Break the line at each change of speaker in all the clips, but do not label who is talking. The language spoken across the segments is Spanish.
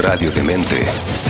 Radio Demente.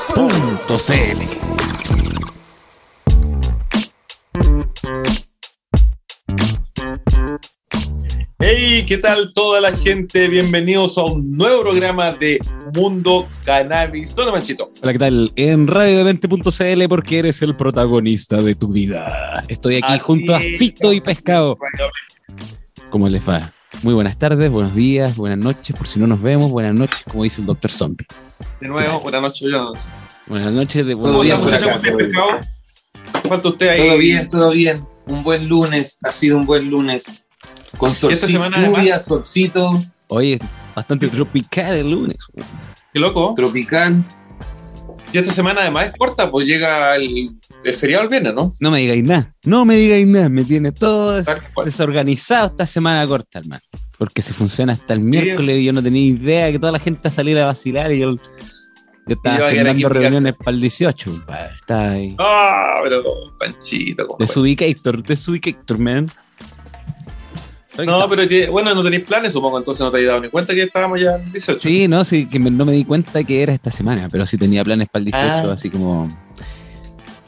Hey, ¿qué tal toda la gente? Bienvenidos a un nuevo programa de Mundo Cannabis. ¿Dónde, Manchito?
Hola, ¿qué tal? En radiodemente.cl porque eres el protagonista de tu vida. Estoy aquí
Así
junto a Fito y Pescado. ¿Cómo les va? Muy buenas tardes, buenos días, buenas noches. Por si no nos vemos, buenas noches, como dice el Dr. Zombie.
De nuevo, buenas noches. buenas noches.
Buenas noches, de
¿Cómo
buenos
está,
días.
por
muchachos?
acá,
¿Cómo está,
todo bien.
¿Cuánto usted ahí?
Todo bien, todo bien. Un buen lunes, ha sido un buen lunes. Con solcito,
semana,
lluvia, solcito,
Oye, bastante tropical el lunes.
Qué loco.
tropical.
Y esta semana además es corta, pues llega el, el feriado el viernes, ¿no?
No me digáis nada, no me digáis nada, me tiene todo desorganizado esta semana corta, hermano. Porque se funciona hasta el miércoles y yo no tenía idea que toda la gente saliera a vacilar y yo, yo estaba
mi
reuniones para el 18. compadre. Estaba ahí.
Ah, pero Panchito. ¿cómo puede
Desubicator, desubicator, man.
No, pero bueno, no tenéis planes, supongo, entonces no te habéis dado ni cuenta que estábamos ya en el 18.
Sí, no, sí, que me- no me di cuenta que era esta semana, pero sí tenía planes para el 18,
Ah.
así como.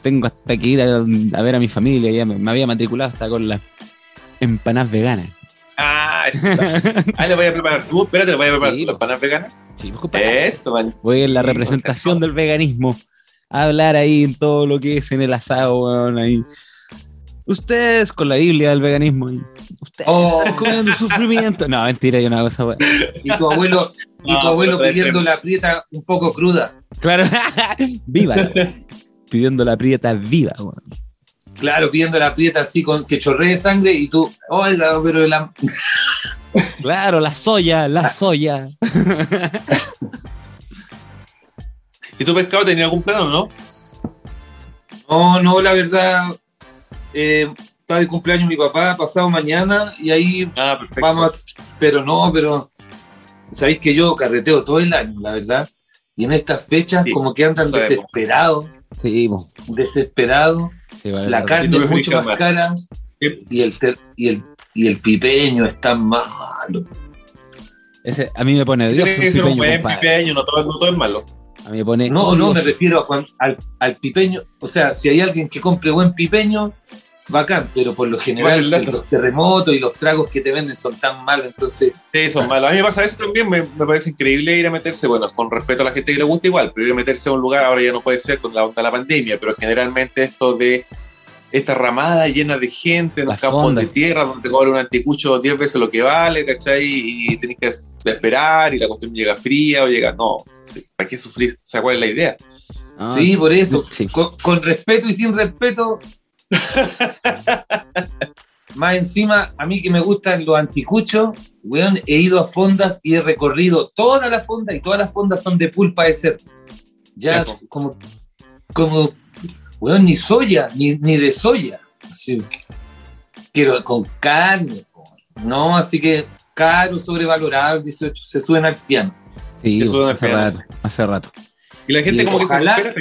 Tengo hasta que ir a, a ver a mi familia, ya me, me había matriculado hasta con las empanadas veganas.
Ah, esa. Ahí le voy a preparar tú. Espérate, le voy a preparar
Sí,
tú las
po.
panas veganas.
Sí, pues, compadre.
Eso, man.
Voy en la
Sí,
representación del veganismo. A hablar ahí en todo lo que es en el asado, weón, ahí. Ustedes con la Biblia del veganismo. y Ustedes
Oh.
comiendo sufrimiento. No, mentira, yo no hago esa weón.
Y tu abuelo, y
No,
tu abuelo pidiendo la prieta un poco cruda.
Claro, viva. Pidiendo la prieta viva, weón.
Claro, pidiendo la prieta así con que chorree sangre y tú, oiga, pero la...
Claro, la soya, la soya.
¿Y tu pescado tenía algún plan o no?
No, no, la verdad, eh, está de cumpleaños mi papá, pasado mañana, y ahí
Ah, perfecto.
vamos, a- pero no, pero sabéis que yo carreteo todo el año, la verdad. Y en estas fechas
Sí,
como que andan desesperados, desesperados,
Sí, vale,
la carne es mucho más cara y el, ter- y el, y el pipeño está malo.
Ese, a mí me pone Dios
Tiene
un
que ser un
pipeño,
buen pipeño, no todo, no todo es malo.
A mí me pone
No, no, me refiero a cuan- al, al pipeño, o sea, si hay alguien que compre buen pipeño, bacán, pero por lo general los terremotos y los tragos que te venden son tan malos, entonces
Sí, son malos. A mí me pasa eso también, me, me parece increíble ir a meterse, bueno, con respeto a la gente que le gusta igual, pero ir a meterse a un lugar ahora ya no puede ser con la onda de la pandemia, pero generalmente esto de esta ramada llena de gente en los campos de tierra donde cobra un anticucho 10 veces lo que vale, ¿cachai? Y tenés que esperar y la cuestión llega fría o llega, no, ¿para qué sufrir? O sea, ¿cuál es la idea?
Ah,
sí, por eso,
sí.
con, con respeto y sin respeto. Más encima, a mí que me gustan los anticuchos, weón, he ido a fondas y he recorrido toda la fonda y todas las fondas son de pulpa de cerdo. Ya, como, como, weón, ni soya, ni, ni de soya. Así, quiero con carne, no, así que caro, sobrevalorado, el 18, se suben al piano.
Sí,
Eso
po,
da
hace rato, hace rato.
Y la gente
Y
como que se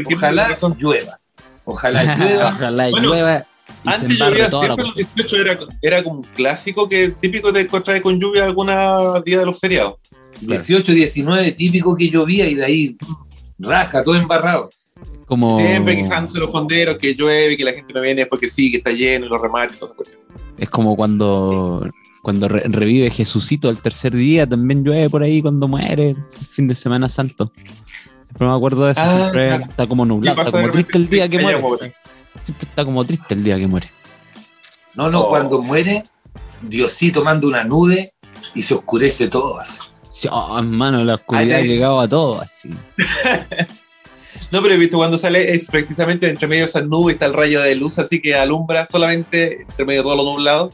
¿qué
ojalá
razón?
llueva. Ojalá llueva.
Ojalá
Bueno,
llueva y se
Antes llovía siempre los
cuestión.
18, era, era como un clásico que típico de encontrar con lluvia alguna día de los feriados.
18, 19, típico que llovía y de ahí raja, todo embarrado.
Como,
Siempre quejándose los fonderos que llueve, que la gente no viene porque sí, que está lleno y los remates y toda esa cuestión.
es como cuando, cuando re- revive Jesucito al tercer día, también llueve por ahí cuando muere, el fin de Semana Santo. Siempre me acuerdo de eso,
Ah,
siempre
claro.
está como
¿Qué
nublado, está como triste el día que muere. Siempre está como triste el día que muere.
No, no,
Oh.
cuando muere, Diosito manda una nube y se oscurece todo. así.
Sí, oh, hermano, la oscuridad ha
Ay,
llegado a todo así.
No, pero he visto cuando sale, es precisamente entre medio de esas nubes está el rayo de luz, así que alumbra solamente entre medio de todo lo nublado.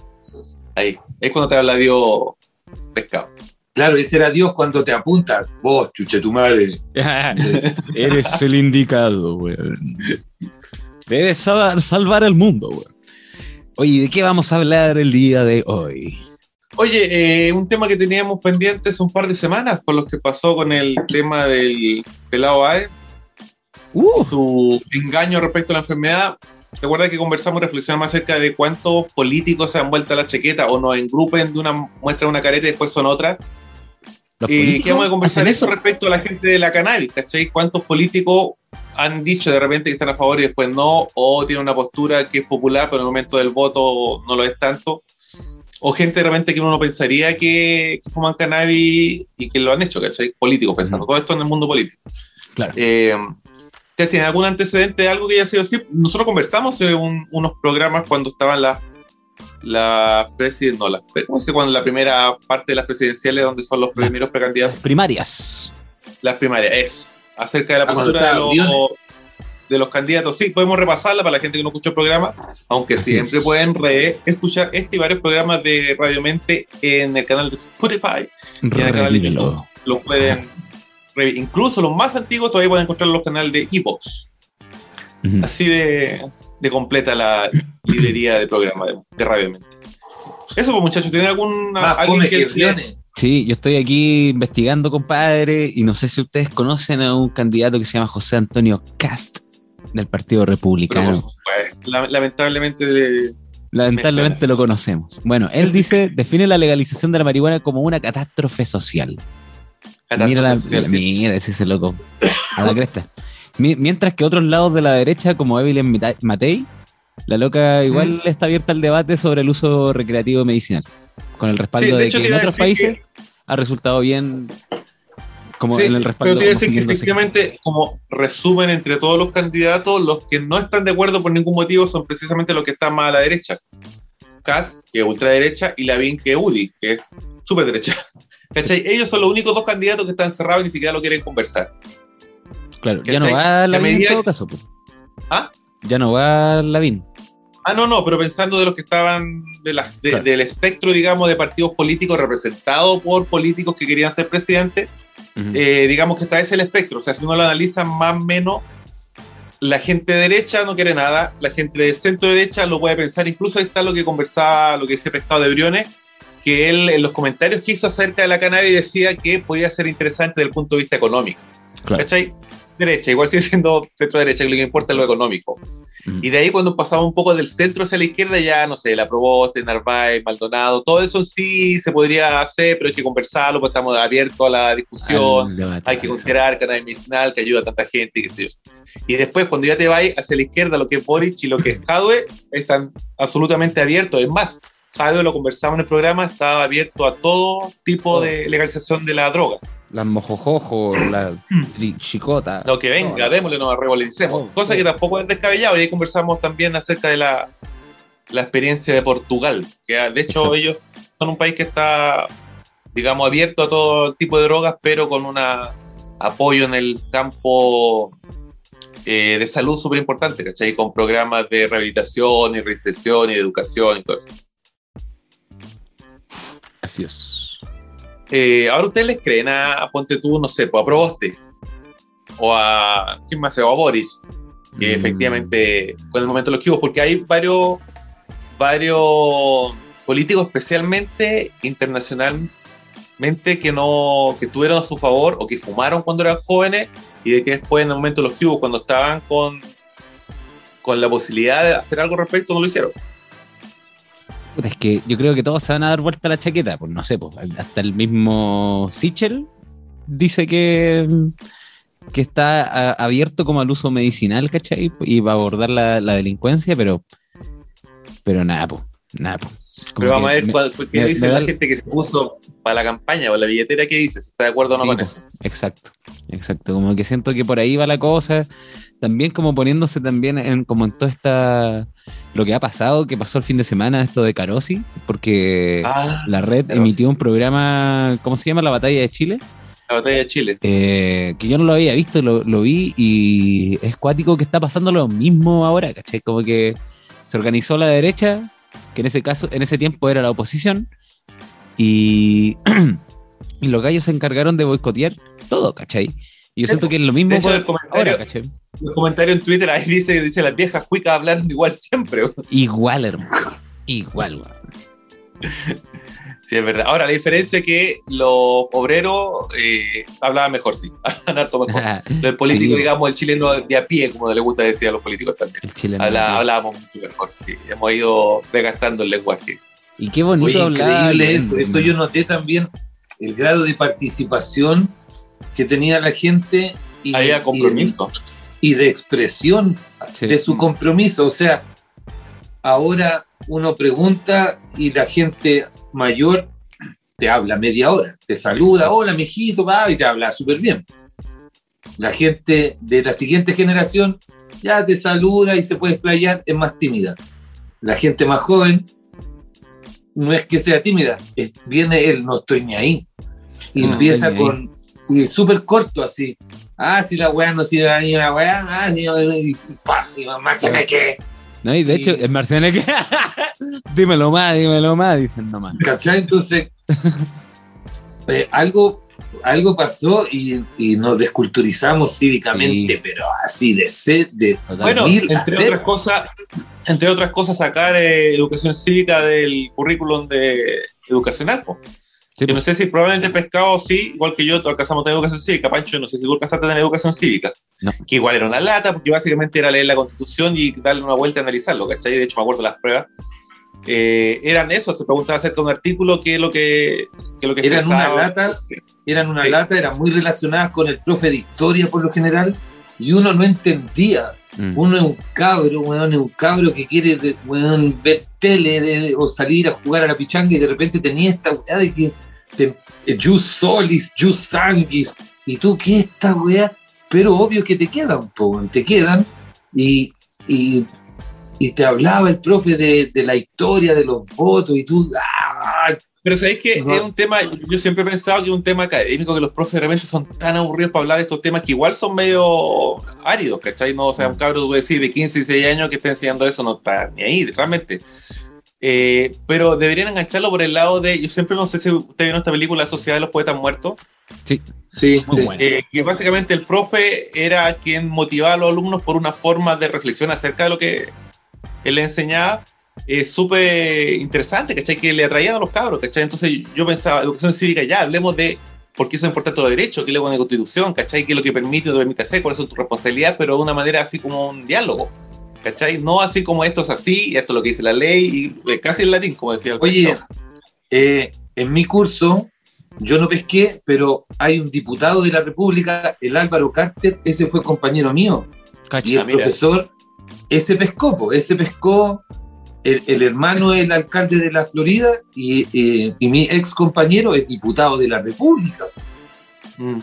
Ahí, es cuando te habla Dios pescado.
Claro, ese era Dios cuando te apunta. Vos, chuche tu madre.
Eres el indicado, weón. Debes salvar, salvar al mundo, weón. Oye, ¿de qué vamos a hablar el día de hoy?
Oye, eh, un tema que teníamos pendiente hace un par de semanas con lo que pasó con el tema del pelado AE,
Uh,
su engaño respecto a la enfermedad. ¿Te acuerdas que conversamos y reflexionamos acerca de cuántos políticos se han vuelto a la chaqueta o nos engrupen de una muestra de una careta y después son Y
políticos
que vamos a conversar eso respecto a la gente de la cannabis, ¿cachai? ¿Cuántos políticos han dicho de repente que están a favor y después no? O tienen una postura que es popular, pero en el momento del voto no lo es tanto. O gente de repente que uno no pensaría que, que fuman cannabis y que lo han hecho, ¿cachai? Políticos pensando. Todo esto en el mundo político.
Claro.
Eh, ¿Ustedes tienen algún antecedente de algo que haya sido así? Nosotros conversamos en un- unos programas cuando estaban las la no, las pre- ¿cómo se dice cuando la primera parte de las presidenciales donde son los primeros precandidatos?
primarias.
Las primarias, es acerca de la
Ah,
postura de los. De los candidatos. Sí, podemos repasarla para la gente que no escuchó el programa, aunque
Así
siempre
es.
pueden re- escuchar este y varios programas de Radio Mente en el canal de Spotify. en el canal de. YouTube. Los pueden, re- incluso los más antiguos todavía pueden encontrar en los canales de Evox. Así de, de completa la librería de programa de, de Radio Mente. Eso, pues, muchachos, ¿tienen alguna
Más
alguien que,
que.
Sí, yo estoy aquí investigando, compadre, y no sé si ustedes conocen a un candidato que se llama José Antonio Cast del Partido Republicano.
pues, la- lamentablemente de-
Lamentablemente lo conocemos. Bueno, él dice, define la legalización de la marihuana como una catástrofe social. Mira, la,
social, sí.
mira ese, ese loco. A la cresta. Mi- Mientras que otros lados de la derecha, como Evelyn Matei, la loca igual está abierta al debate sobre el uso recreativo medicinal. Con el respaldo
Sí, de
de,
hecho,
que en otros países ha resultado bien como
Sí,
en el respaldo.
pero a
como
decir que como resumen entre todos los candidatos, los que no están de acuerdo por ningún motivo son precisamente los que están más a la derecha. Kass, que es ultraderecha, y Lavín, que es UDI, que es súper derecha. ¿Cachai? Ellos son los únicos dos candidatos que están cerrados y ni siquiera lo quieren conversar.
Claro, ya no va
La
Lavín en todo caso. pues.
¿Ah?
Ya no va Lavín.
Ah, no, no, pero pensando de los que estaban de la- de-
Claro.
del espectro, digamos, de partidos políticos representados por políticos que querían ser
Ujú.
eh, digamos que está ese el espectro. O sea, si uno lo analiza más o menos, la gente de derecha no quiere nada, la gente de centro derecha lo puede pensar. Incluso ahí está lo que conversaba, lo que decía Pescado de Briones, que él en los comentarios que hizo acerca de la cannabis decía que podía ser interesante desde el punto de vista económico.
Claro.
¿Cachai? Derecha, igual sigue siendo centro derecha, lo que importa es lo económico. Y de ahí cuando pasaba un poco del centro hacia la izquierda, ya, no sé, la Proboste, Narváez, Maldonado, todo eso sí se podría hacer, pero hay que conversarlo, pues estamos abiertos a la discusión,
debate.
hay que considerar cannabis medicinal que ayuda a tanta gente y qué sé yo. Y después, cuando ya te vas hacia la izquierda, lo que es Boric y lo que es Jadwe, están absolutamente abiertos. Es más, Jadwe lo conversamos en el programa, estaba abierto a todo tipo de legalización de la droga.
Las mojojojo, la tri- chicota.
Lo que venga,
No,
démosle, nos revalorizemos.
Oh,
Cosa que tampoco es descabellado. Y ahí conversamos también acerca de la, la experiencia de Portugal, que ah, de hecho
Exacto.
ellos son un país que está, digamos, abierto a todo tipo de drogas, pero con un apoyo en el campo eh, de salud súper importante, ¿cachai? Con programas de rehabilitación y reinserción y educación y todo eso.
Así es.
Eh, ahora ustedes les creen a, a Ponte tú, no sé, pues a Proboste, o a, ¿quién más? O a Boris, que
Mm,
efectivamente con el momento de los cubos, porque hay varios, varios políticos, especialmente internacionalmente, que no, que tuvieron a su favor o que fumaron cuando eran jóvenes y de que después en el momento de los cubos, cuando estaban con, con la posibilidad de hacer algo al respecto, no lo hicieron.
Es que yo creo que todos se van a dar vuelta a la chaqueta. Pues no sé, pues, hasta el mismo Sichel dice que, que está a- abierto como al uso medicinal, ¿cachai? Y va a abordar la, la delincuencia, pero, pero nada, pues, nada, pues.
Pero vamos a ver
me-
cuál- qué
me-
dice
me
la gente que se puso para la campaña o la billetera, qué dice, si está de acuerdo o no
Sí,
con
pues,
eso.
Exacto, exacto. Como que siento que por ahí va la cosa. También como poniéndose también en como en toda esta lo que ha pasado, que pasó el fin de semana, esto de Carosi, porque
Ah,
la red
Carosi.
emitió un programa, ¿cómo se llama? La Batalla de Chile.
la batalla de Chile.
eh, que yo no lo había visto, lo, lo vi y es cuático que está pasando lo mismo ahora, ¿cachai? Como que se organizó la derecha, que en ese caso, en ese tiempo era la oposición, y, Y los gallos se encargaron de boicotear todo, ¿cachai? Y yo siento que es lo mismo
De hecho,
por
el comentario,
ahora,
el comentario en Twitter ahí dice, dice las viejas cuicas hablaron igual siempre.
Igual, hermano. Igual, weón.
Sí, es verdad. Ahora, la diferencia es que los obreros eh, hablaban mejor, sí. Hablaban harto mejor. El político,
Sí.
digamos, el chileno de a pie, como le gusta decir a los políticos también.
El chileno.
Habla- hablábamos mucho mejor, sí. Hemos ido desgastando el lenguaje.
Y qué bonito
Oye,
hablar.
increíble eso. Eso yo noté también el grado de participación que tenía la gente y,
Había compromiso.
y, y de expresión
Sí.
de su compromiso. O sea, ahora uno pregunta y la gente mayor te habla media hora, te saluda, hola, mijito, va, y te habla súper bien. La gente de la siguiente generación ya te saluda y se puede explayar, es más tímida. La gente más joven no es que sea tímida, es- viene el no estoy ni ahí. Y
No
empieza con y súper corto así. Ah, si la weá no sirve ni la weá, ah, si y, pa, y mamá que.
No, y de hecho, el Marciano que. dímelo más, dímelo más, dicen nomás.
¿Cachai? Entonces, eh, algo, algo pasó y, y nos desculturizamos cívicamente,
Sí.
pero así de sed, de
Bueno, entre otras cosas, entre otras cosas, sacar eh, educación cívica del currículum de educacional. po.
Sí,
Yo no sé si probablemente pescado sí, igual que yo, alcanzamos a tener educación cívica, Pancho, no sé si tú alcanzaste a tener educación cívica.
No.
Que igual era una lata, porque básicamente era leer la constitución y darle una vuelta y analizarlo, ¿cachai? De hecho, me acuerdo de las pruebas. Eh, eran eso, se preguntaba acerca de un artículo, qué es lo que, lo que
Eran una lata. eran una
Sí.
lata, eran muy relacionadas con el profe de historia por lo general, y uno no entendía.
Mm.
Uno es un cabro, weón, es un cabro que quiere weón, ver tele de- o salir a jugar a la pichanga y de repente tenía esta weá de que jus solis, jus sanguis, y tú, ¿qué es esta weá? Pero obvio que te quedan, po, te quedan, y, y, y te hablaba el profe de, de la historia, de los votos, y tú, ¡ah!
Pero sabéis que
No.
es un tema, yo siempre he pensado que es un tema académico, que los profes de son tan aburridos para hablar de estos temas que igual son medio áridos, ¿cachai? No, o sea, un cabro, tú decís, de 15, 16 años que está enseñando eso, no está ni ahí, realmente. Eh, pero deberían engancharlo por el lado de, yo siempre no sé si usted vieron esta película La Sociedad de los Poetas Muertos,
Sí,
Muy
sí.
bueno.
eh, que básicamente el profe era quien motivaba a los alumnos por una forma de reflexión acerca de lo que él le enseñaba. Es súper interesante, ¿cachai? Que le atraían a los cabros, ¿cachai? Entonces yo pensaba, educación cívica, ya, hablemos de por qué son importantes los derechos, qué es lo que es la constitución, ¿cachai? ¿Qué es lo que permite o no permite hacer, cuáles son tus responsabilidades, pero de una manera así como un diálogo, ¿cachai? No así como esto es así, y esto es lo que dice la ley, y eh, casi en latín, como decía el
Oye, eh, en mi curso, yo no pesqué, pero hay un diputado de la República, el Álvaro Carter, ese fue compañero mío. Y
Cacha.
Ah,
el
mira.
profesor, ese pescó, po, ese pescó, el, el hermano del alcalde de la Florida y, eh, y mi ex compañero es diputado de la República.
Mm.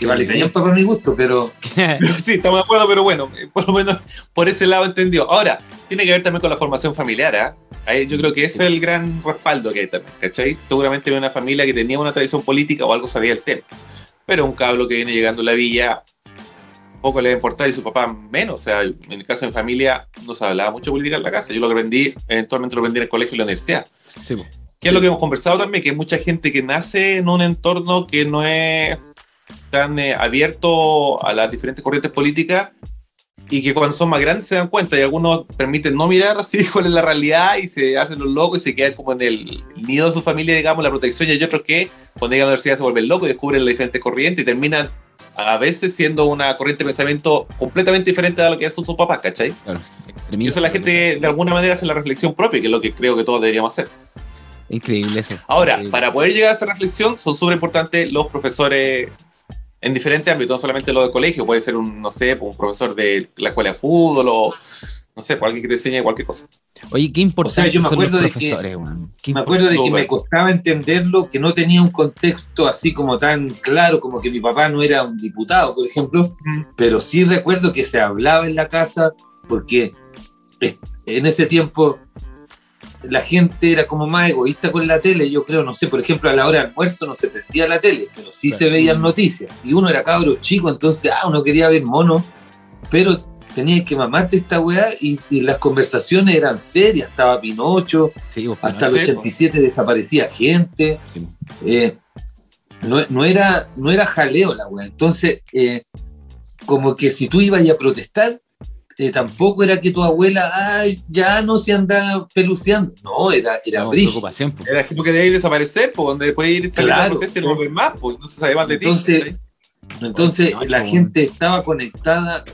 Que vale callampa para mi gusto, pero
Sí, estamos de acuerdo, pero bueno, eh, por lo menos por ese lado entendió. Ahora, tiene que ver también con la formación familiar, ¿ah? Ahí Yo creo que ese es el gran respaldo que hay también, ¿cachai? Seguramente una familia que tenía una tradición política o algo sabía el tema. Pero un cablo que viene llegando a la villa, poco le va a importar y su papá menos. O sea, en el caso de mi familia no se hablaba mucho política en la casa. Yo lo aprendí, eventualmente lo aprendí en el colegio y en la universidad.
Sí.
Que es lo que hemos conversado también, que hay mucha gente que nace en un entorno que no es tan eh, abierto a las diferentes corrientes políticas y que cuando son más grandes se dan cuenta y algunos permiten no mirar así cuál es la realidad y se hacen los locos y se quedan como en el nido de su familia, digamos, la protección y hay otros que cuando llegan a la universidad se vuelven locos y descubren las diferentes corrientes y terminan a veces siendo una corriente de pensamiento completamente diferente a lo que son sus papás, ¿cachai?
Claro.
Y eso la gente de alguna manera hace la reflexión propia, que es lo que creo que todos deberíamos hacer.
Increíble eso.
Ahora,
Eh,
para poder llegar a esa reflexión, son súper importantes los profesores en diferentes ámbitos, no solamente los de colegio, puede ser un, no sé, un profesor de la escuela de fútbol o, no sé, alguien que te enseñe cualquier cosa.
Oye, qué importante
O sea, yo me
son los
acuerdo de que- me acuerdo de que me costaba entenderlo, que no tenía un contexto así como tan claro, como que mi papá no era un diputado, por ejemplo, pero sí recuerdo que se hablaba en la casa, porque en ese tiempo la gente era como más egoísta con la tele, yo creo, no sé, por ejemplo, a la hora de almuerzo no se prendía la tele, pero sí se veían noticias, y uno era cabro chico, entonces, ah, uno quería ver mono, pero tenías que mamarte esta weá y, y las conversaciones eran serias, estaba Pinocho,
Sí, vos,
hasta
¿no?
el
Sí,
87 desaparecía gente.
Sí.
eh, no, no era, no era jaleo la weá. Entonces, eh, como que si tú ibas a protestar, eh, tampoco era que tu abuela, ay, ya no se anda peluceando. No, era, era
No, preocupación.
Era porque debíais desaparecer, pues, donde después ir
Claro.
protesta y no más, pues, no se sabe más de ti.
Entonces,
¿cachai?
Entonces, la gente estaba conectada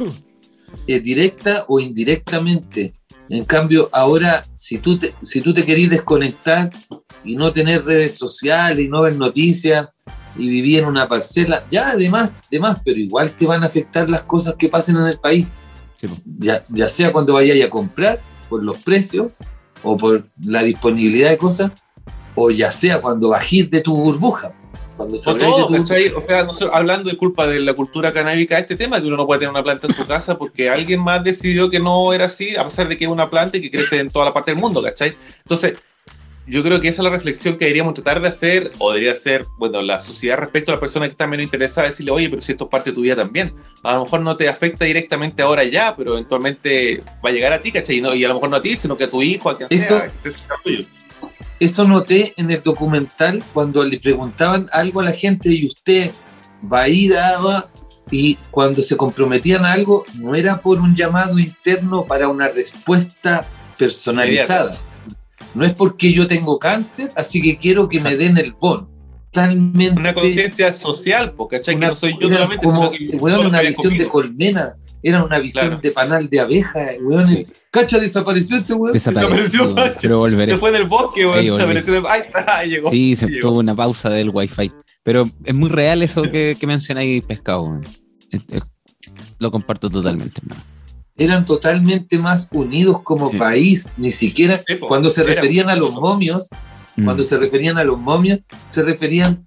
eh, directa o indirectamente. En cambio, ahora, si tú te, si tú te querís desconectar y no tener redes sociales y no ver noticias y vivir en una parcela, ya además, además, pero igual te van a afectar las cosas que pasen en el país.
Sí.
Ya, ya sea cuando vayáis a comprar, por los precios o por la disponibilidad de cosas, o ya sea cuando bajís de tu burbuja. Cuando
O
salgáis de
todo,
tu
¿cachai? O sea, nosotros, hablando de culpa de la cultura canábica, este tema, que uno no puede tener una planta en su casa porque alguien más decidió que no era así, a pesar de que es una planta y que crece en toda la parte del mundo, ¿cachai? Entonces, yo creo que esa es la reflexión que deberíamos tratar de hacer, o debería hacer, bueno, la sociedad respecto a la persona que está menos interesada, decirle, oye, pero si esto es parte de tu vida también. A lo mejor no te afecta directamente ahora ya, pero eventualmente va a llegar a ti, ¿cachai? Y, no- y a lo mejor no a ti, sino que a tu hijo, a quien
Eso-
sea, que.
Eso noté en el documental cuando le preguntaban algo a la gente y usted va a ir a... va", Y cuando se comprometían a algo, no era por un llamado interno para una respuesta personalizada. No es porque yo tengo cáncer, así que quiero que me den el bono. Totalmente.
Una conciencia social, po, ¿cachai? Que
una-
no soy yo solamente,
como,
sino que
weón,
solo
una
que
visión de
confío.
colmena, era una visión
Claro.
de panal de abeja, weón.
Sí.
Cacha, desapareció este weón.
Desapareció,
Desapareció,
volveré.
Se fue del bosque,
Ahí
weón.
volví.
Apareció de- Ahí está, ahí llegó.
Sí, se
Llegó.
tuvo una pausa del wifi. Pero es muy real eso que, que mencionáis, pescado. weón. Es- es- lo comparto totalmente, hermano.
Eran totalmente más unidos como
Sí.
país, ni siquiera
Sí, po.
cuando se referían a los momios,
Mm.
cuando se referían a los momios, se referían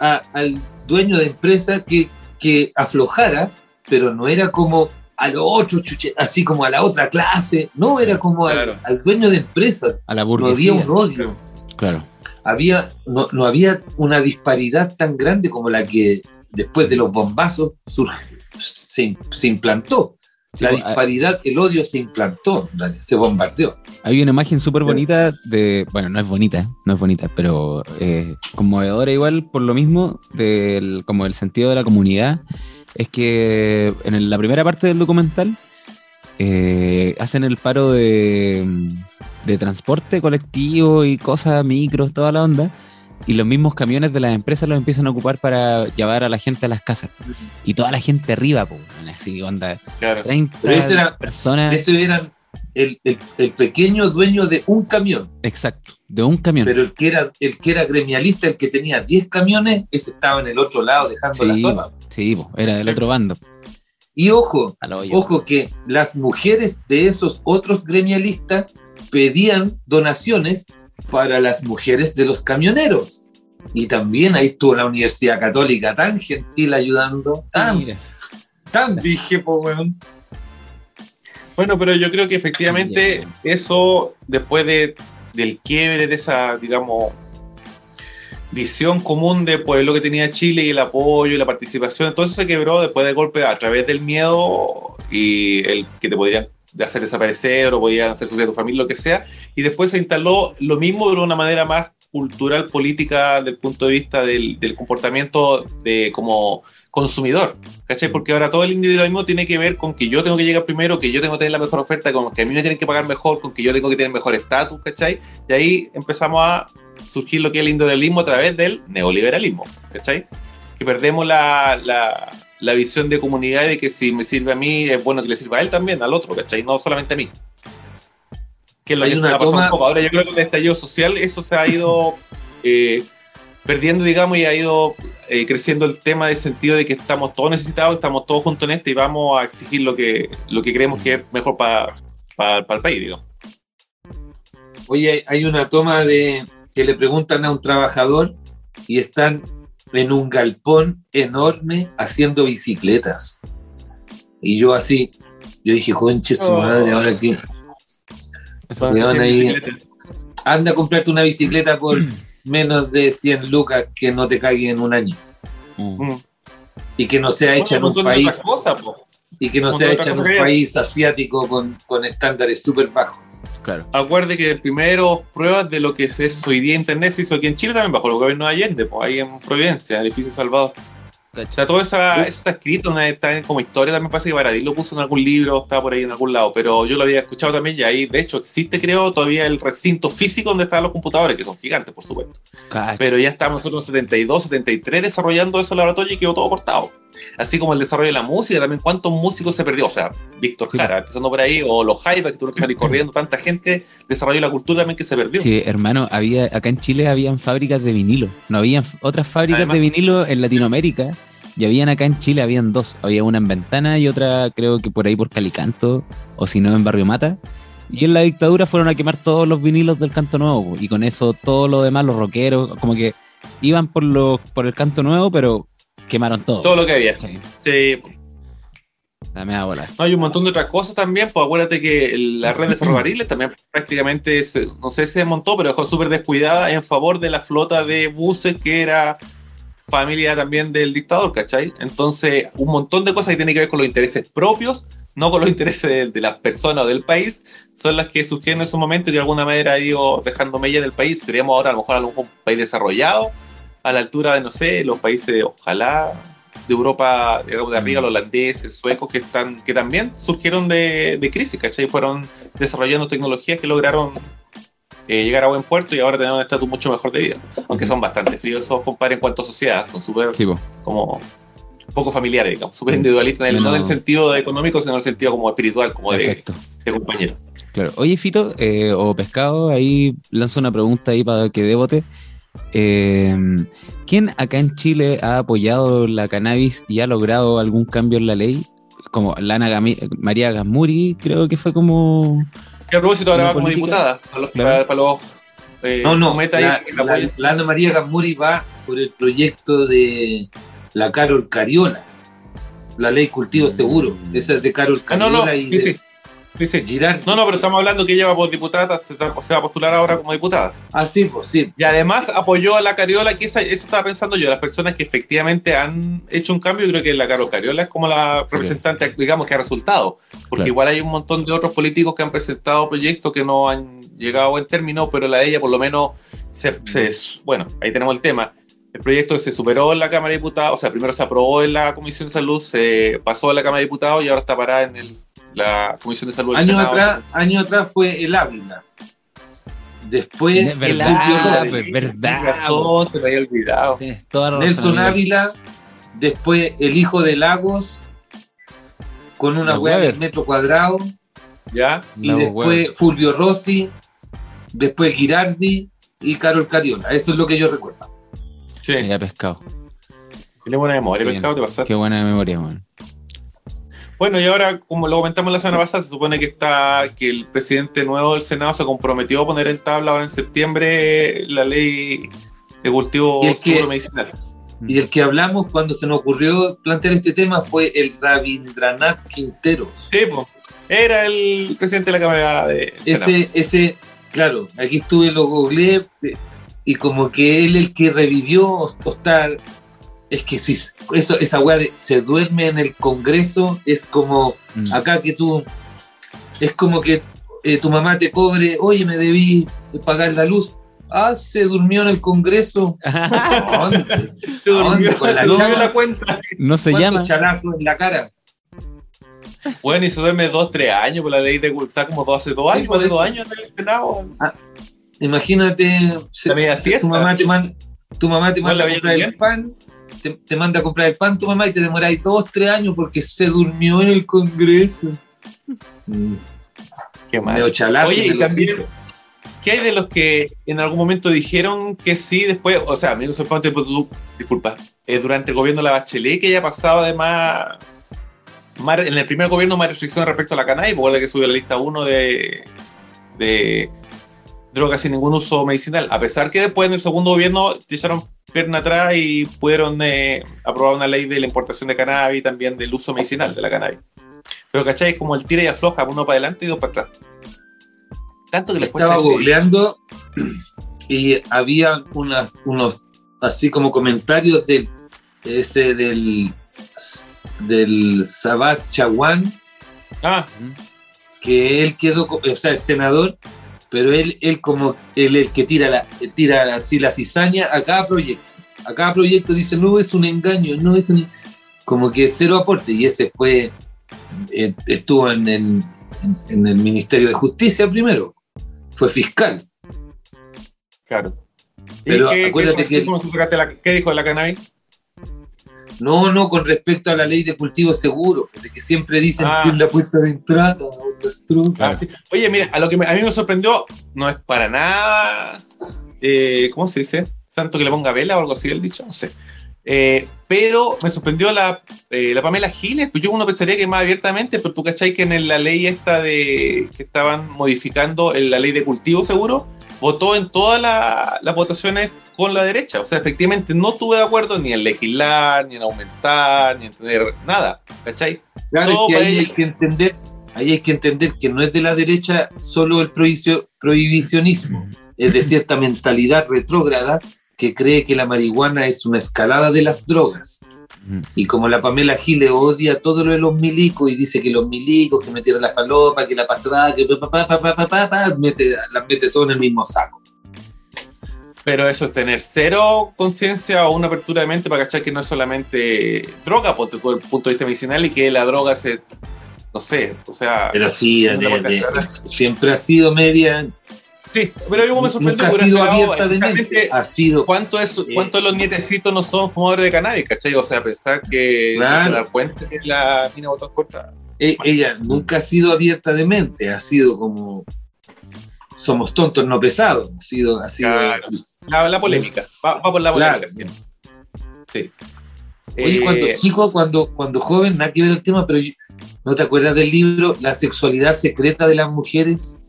a- al dueño de empresa que, que aflojara, pero no era como a lo otro, chuche, así como a la otra clase, no, era como al-
Claro.
al, dueño de empresa,
A la
no había un odio,
Claro.
había, no, no había una disparidad tan grande como la que después de los bombazos surge- se, se implantó.
Sí,
la
pues, ah,
disparidad, el odio se implantó, se bombardeó.
Hay una imagen súper bonita de. Bueno, no es bonita, no es bonita, pero eh, conmovedora igual por lo mismo, del, como el sentido de la comunidad. Es que en el- la primera parte del documental eh, hacen el paro de, de transporte colectivo y cosas, micros, toda la onda. Y los mismos camiones de las empresas los empiezan a ocupar para llevar a la gente a las casas. Y toda la gente arriba, po, así onda.
Claro.
30
Pero ese era-
personas.
Ese era el, el- el pequeño dueño de un camión,
Exacto, de un camión.
pero el que, era, el que era gremialista, el que tenía 10 camiones, ese estaba en el otro lado dejando la zona.
Sí, po, era del otro bando.
Y ojo, ojo que las mujeres de esos otros gremialistas pedían donaciones para las mujeres de los camioneros. Y también ahí estuvo la Universidad Católica tan gentil ayudando. Tan,
Mira.
tan dije, po, weón.
Bueno, pero yo creo que efectivamente eso, después de, del quiebre de esa, digamos, visión común de pueblo que tenía Chile y el apoyo y la participación, entonces se quebró después del golpe a través del miedo y el que te podrían hacer desaparecer o podían hacer sufrir a tu familia, lo que sea, y después se instaló lo mismo de una manera más cultural, política, del punto de vista del, comportamiento de como consumidor, ¿cachai? Porque ahora todo el individualismo tiene que ver con que yo tengo que llegar primero, que yo tengo que tener la mejor oferta, con que a mí me tienen que pagar mejor, con que yo tengo que tener mejor estatus, ¿cachai? Y ahí empezamos a surgir lo que es el individualismo a través del neoliberalismo, ¿cachai? Que perdemos la, la visión de comunidad de que si me sirve a mí, es bueno que le sirva a él también, al otro, ¿cachai? No solamente a mí. Que es lo
Hay
que
una toma-
un poco. Ahora yo creo que con el estallido social eso se ha ido eh, perdiendo, digamos, y ha ido eh, creciendo el tema del sentido de que estamos todos necesitados, estamos todos juntos en esto y vamos a exigir lo que, lo que creemos que es mejor para el país, digamos.
Oye, hay una toma de que le preguntan a un trabajador y están en un galpón enorme haciendo bicicletas. Y yo así, yo dije, conche su
Oh.
madre, ahora qué. Ahí-. Anda a comprarte una bicicleta por menos de 100 lucas que no te caiga en un año.
Mm.
Mm.
Y que no sea hecha en un país, y que no sea hecha en un país asiático con, con estándares súper bajos.
Claro.
Acuerde que primero pruebas de lo que es hoy día Internet se hizo aquí en Chile también, bajo el gobierno de Allende, pues ahí en Providencia, edificio Salvador. O sea, todo esa, eso está escrito, está como historia, también parece que Baradí lo puso en algún libro, estaba por ahí en algún lado, pero yo lo había escuchado también y ahí, de hecho, existe, creo, todavía el recinto físico donde estaban los computadores, que son gigantes, por supuesto. Pero ya estábamos nosotros en 72, 73 desarrollando ese laboratorio y quedó todo cortado. Así como el desarrollo de la música, también cuántos músicos se perdió. O sea, Víctor
Sí.
Jara, empezando por ahí, o los Jaivas, que tuvieron que salir corriendo, tanta gente, desarrollo de la cultura también que se perdió.
Sí, hermano, había, acá en Chile habían fábricas de vinilo. No habían otras fábricas
Además-
de vinilo en Latinoamérica. Y habían acá en Chile, habían dos. Había una en Ventana y otra creo que por ahí por Calicanto, o si no en Barrio Mata. Y en la dictadura fueron a quemar todos los vinilos del Canto Nuevo. Y con eso todo lo demás, los rockeros, como que iban por, los, por el Canto Nuevo, pero quemaron todo.
Todo lo que había.
Sí,
Sí,
la media bola.
No, hay un montón de otras cosas también, pues acuérdate que la red de ferrocarriles también prácticamente, se- no sé si se desmontó, pero dejó súper descuidada en favor de la flota de buses que era familia también del dictador, ¿cachai? Entonces, un montón de cosas que tienen que ver con los intereses propios, no con los intereses de, de las personas o del país, son las que surgieron en su momento y de alguna manera ha ido dejando mellas del país. Seríamos ahora a lo mejor a lo mejor un país desarrollado, a la altura de, no sé, los países, ojalá, de Europa, digamos, de arriba,
Mm.
los holandeses, suecos, que están que también surgieron de, de crisis, ¿cachai? Fueron desarrollando tecnologías que lograron eh, llegar a buen puerto y ahora tenemos un estatus mucho mejor de vida. Aunque son bastante fríos esos, compadre, en cuanto a sociedad, son súper
Sí,
como poco familiares, digamos, súper individualistas, el- no en el sentido económico, sino en el sentido como espiritual, como de compañero.
Claro. Oye, Fito, eh, o Pescado, ahí lanzo una pregunta ahí para que debote. Eh, ¿Quién acá en Chile ha apoyado la cannabis y ha logrado algún cambio en la ley? Como Lana Gami- María Gasmuri, creo que fue como...
Que a propósito ahora
¿La
va como diputada, para los,
Claro.
para, para los eh,
No, no,
cometas ahí
la,
que la
la-
apoyen.
la Ana María Gamuri va por el proyecto de la Carol Cariola, la ley cultivo seguro. Esa es de Carol
Ah, no,
Cariola
no,
y
sí,
de
sí, sí.
Girardi.
No, no, pero estamos hablando que ella va por diputada, se, se va a postular ahora como diputada.
Ah, sí, pues sí.
Y además apoyó a la Cariola, que esa- eso estaba pensando yo, las personas que efectivamente han hecho un cambio, creo que la Carol Cariola es como la representante, digamos, que ha resultado. Porque
Claro.
igual hay un montón de otros políticos que han presentado proyectos que no han llegado a buen término, pero la de ella por lo menos, se, se- bueno, ahí tenemos el tema. El proyecto se superó en la Cámara de Diputados, o sea, primero se aprobó en la Comisión de Salud, se pasó a la Cámara de Diputados y ahora está parada en el- la Comisión de Salud del Senado.
atrás, años atrás fue el Ávila. Después,
Es verdad, pues, verdad,
razón, se me había olvidado.
Tienes toda la razón,
Nelson. Ávila, después el hijo de Lagos, con una hueá del metro cuadrado,
¿Ya?
y después
Weber.
Fulvio Rossi, después Girardi y Carol Cariola. Eso es lo que yo recuerdo.
Sí.
Mira, Pescado.
Tiene buena memoria,
Qué
pescado, te pasa.
Qué buena memoria, man.
Bueno, y ahora, como lo comentamos la semana pasada, se supone que está que el presidente nuevo del Senado se comprometió a poner en tabla ahora en septiembre la ley de cultivo medicinal.
Y el que hablamos cuando se nos ocurrió plantear este tema fue el Rabindranath Quinteros.
Sí, po. Era el presidente de la Cámara de Senado.
Ese, ese, claro, aquí estuve, lo googleé y como que él el que revivió o, o está, es que si eso, esa weá de se duerme en el Congreso es como
Mm.
acá que tú, es como que eh, tu mamá te cobre, oye, me debí pagar la luz. Ah, se durmió en el Congreso. ¿Dónde?
Se durmió,
con la
se durmió la cuenta.
No se
¿Cuántos
llama.
chalazos en la cara?
Bueno, y se duerme dos, tres años, por la ley de está como dos, hace dos
Sí,
años, más de dos años en el Senado.
Imagínate, se-
La media
tu mamá te, man- tu mamá te manda
la
a comprar el pan, te, te manda a comprar el pan tu mamá y te demoráis dos, tres años porque se durmió en el Congreso. Mm,
Qué mal. Oye, también. ¿qué hay de los que en algún momento dijeron que sí después? O sea, amigo, sorprendente, pero tú- disculpa, eh, durante el gobierno de la Bachelet, que haya pasado además, más- en el primer gobierno, más restricciones respecto a la cannabis, porque que subió a la lista 1 de, de drogas sin ningún uso medicinal, a pesar que después en el segundo gobierno echaron pierna atrás y pudieron eh, aprobar una ley de la importación de cannabis y también del uso medicinal de la cannabis. Pero, ¿cachai? Es como el tira y afloja, uno para adelante y dos para atrás. Tanto que les
Estaba googleando y había unas, unos así como comentarios del ese del del Sabat Chawan
Ah,
que él quedó, o sea, el senador pero él, él como él el que tira, la, tira así la cizaña a cada proyecto. A cada proyecto dice, no, es un engaño, no es un... Como que cero aporte. Y ese fue, eh, estuvo en el, en, en el Ministerio de Justicia primero, fue fiscal.
Claro. ¿Y
Pero
qué,
acuérdate
qué-
que-
cómo tú sacaste la- ¿Qué dijo de la cannabis?
No, no, con respecto a la ley de cultivo seguro, de que siempre dicen
Ah.
que es la puerta de entrada.
Claro.
Oye, mira, a lo que me- a mí me sorprendió, no es para nada, eh, ¿cómo se dice? Santo que le ponga vela o algo así, el dicho, no sé. Eh, pero me sorprendió la, eh, la Pamela Giles, pues yo uno pensaría que más abiertamente, pero tú cachai que en la ley esta de que estaban modificando en la ley de cultivo seguro, votó en todas la- las votaciones con la derecha. O sea, efectivamente no tuve de acuerdo ni en legislar, ni en aumentar, ni en tener nada, ¿cachai?
Claro,
Todo
es que
para
ahí hay que entender, ahí hay que entender que no es de la derecha solo el prohibicio- prohibicionismo, es de cierta mentalidad retrógrada que cree que la marihuana es una escalada de las drogas. Y como la Pamela Giles odia todo lo de los milicos y dice que los milicos, que metieron la falopa, que la pastrada, que pa, pa, pa, las mete todo en el mismo saco.
Pero eso es tener cero conciencia o una apertura de mente para cachar que no es solamente droga, por el punto de vista medicinal, y que la droga se. No sé, o sea.
Pero sí,
No
de-
puedes
de-
cargar.
siempre ha sido media,
Sí, pero yo me sorprendí
nunca ha sido abierta de mente,
especialmente,
ha sido
¿Cuántos es, cuántos de los nietecitos no son fumadores de cannabis, cachai? O sea, pensar que no
Claro.
se dar cuenta que la mina votó en contra.
E- ella nunca ha sido abierta de mente, ha sido como somos tontos, no pesados, ha sido, ha sido
Claro. La, la polémica, va, va por la polémica
Claro.
siempre. Sí.
Oye,
Eh,
cuando chico, cuando, cuando joven, nada que ver el tema, pero ¿no te acuerdas del libro La sexualidad secreta de las mujeres?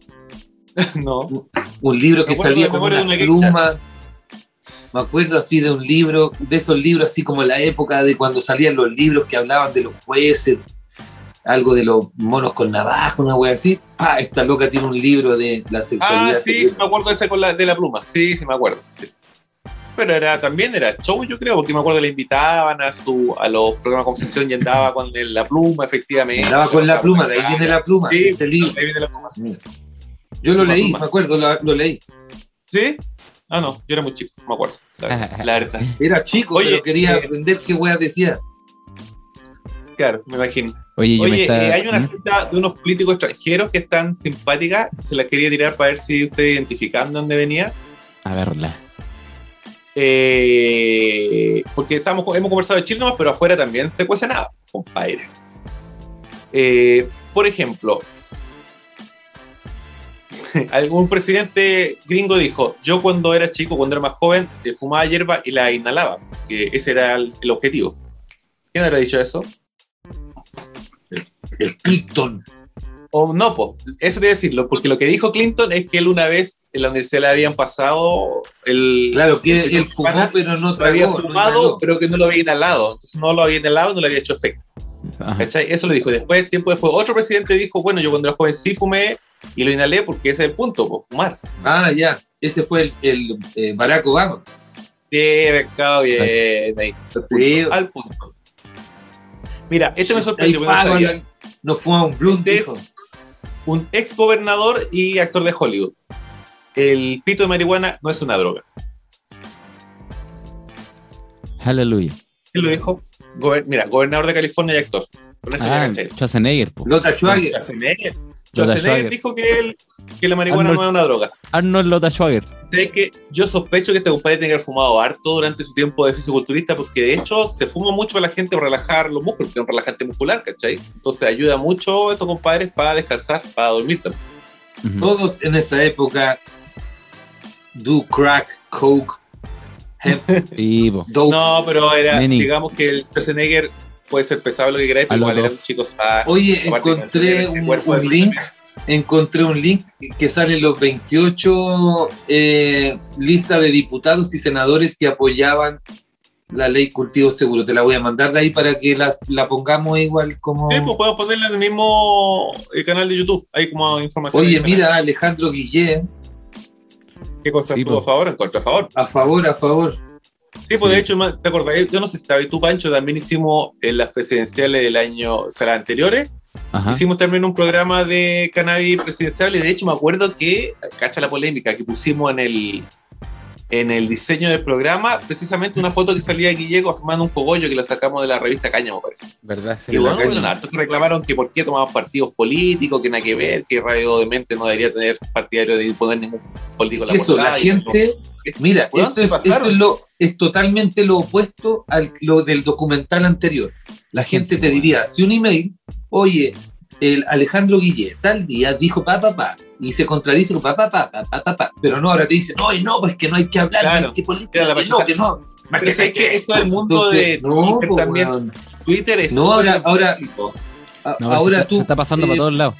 no.
Un libro que salía con una
de
pluma. Me acuerdo así de un libro, de esos libros así como la época de cuando salían los libros que hablaban de los jueces, algo de los monos con navaja, una wea así. Pa, esta loca tiene un libro de la
Ah,
sexualidad
sí,
secreta.
sí, me acuerdo de ese con la, de la pluma. Sí, sí, me acuerdo. sí. Pero era también era show, yo creo, porque me acuerdo que le invitaban a su a los programas de conversación y andaba con el- la pluma, efectivamente.
Andaba con la pluma, de ahí viene la pluma,
Sí,
ese libro.
de ahí viene la pluma.
Yo lo leí,
pluma.
me acuerdo, lo, lo leí.
¿Sí? Ah, no, yo era muy chico, me acuerdo. La, la verdad.
Era chico,
Oye,
pero quería
eh,
aprender qué wea decía.
Claro, me imagino.
Oye, yo me
eh, hay una
¿Mm?
cita de unos políticos extranjeros que están simpáticas. Se las quería tirar para ver si ustedes identifican dónde venía.
A verla.
Eh, porque estamos, hemos conversado de Chile nomás, pero afuera también se cuece nada, compadre. Eh, por ejemplo, algún presidente gringo dijo: Yo cuando era chico, cuando era más joven, eh, fumaba hierba y la inhalaba, que ese era el, el objetivo. ¿Quién habrá dicho eso?
El Clinton.
O no, po. eso debe decirlo, porque lo que dijo Clinton es que él una vez en la universidad le habían pasado el.
Claro que
el
él fumó, pero no
lo había
tragó. no
fumado, pero que no lo había inhalado. Entonces no lo había inhalado, no le había hecho efecto. Eso lo dijo. Después, tiempo después, otro presidente dijo, bueno, yo cuando era joven sí fumé y lo inhalé porque ese es el punto, po, fumar.
Ah, ya. Ese fue el, el, eh, Barack Obama.
Pescado, bien. Ahí, al punto,
Sí.
Mira, este me sorprendió. No
fuma un blunt,
Este
dijo.
es un ex gobernador y actor de Hollywood. El pito de marihuana no es una droga.
Aleluya.
¿Quién lo dijo? Gober- Mira, gobernador de California y actor. Con eso
Ah. Schwarzenegger, po.
Schwarzenegger.
Lota
Schwarzenegger
Schwager.
dijo que, él, que la marihuana
Arnold-
no es una droga.
Arnold Lota Schwager.
Que yo sospecho que este compadre tiene que haber fumado harto durante su tiempo de fisiculturista, porque de hecho se fuma mucho para la gente para relajar los músculos, que es un relajante muscular, ¿cachai? Entonces ayuda mucho a estos compadres para descansar, para dormir también.
Todos en esa época do crack, coke, hemp, dope.
No, pero era, digamos que el Schwarzenegger puede ser pesado lo que queráis, pero igual era
dos.
un chico sano.
Oye,
Aparte,
encontré
este
un, link, encontré un link que salen los 28 eh, listas de diputados y senadores que apoyaban la ley cultivo seguro. Te la voy a mandar de ahí para que la, la pongamos igual como...
Sí, pues podemos ponerla en el mismo eh, canal de YouTube, hay como información.
Oye,
adicional.
mira, Alejandro Guillén,
¿Qué cosa
Sí,
estuvo
pues.
a favor o en contra? A favor.
a favor, a favor.
Sí, pues
Sí.
de hecho, ¿te acordás? Yo no sé si estaba ahí tú, Pancho, también hicimos en las presidenciales del año, o sea, las anteriores,
Ajá.
Hicimos también un programa de cannabis presidencial y de hecho me acuerdo que, cacha la polémica, que pusimos en el, en el diseño del programa precisamente una foto que salía de Guillego fumando un cogollo que la sacamos de la revista Caña, me parece.
¿Verdad? Sí,
Y
la
bueno, bueno, hartos que reclamaron que por qué tomaban partidos políticos, que nada que ver, que Radio de Mente no debería tener partidario de poner ningún político en la
Eso, la
portada y
gente, mira, eso es, eso es lo, es totalmente lo opuesto al lo del documental anterior. La gente te diría, si un email, oye, el Alejandro Guille, tal día dijo pa pa pa, y se contradice con pa pa pa pa pa pa, pa. pero no, ahora te dicen, no, no, pues que no hay que hablar,
Claro,
no hay que política,
era la
que no, que no.
¿sabes qué? Eso del mundo de
no,
Twitter
po,
también. Twitter es
No, ahora- ahora-
político.
A-
No,
ahora
se,
tú
se está pasando
eh,
para todos lados.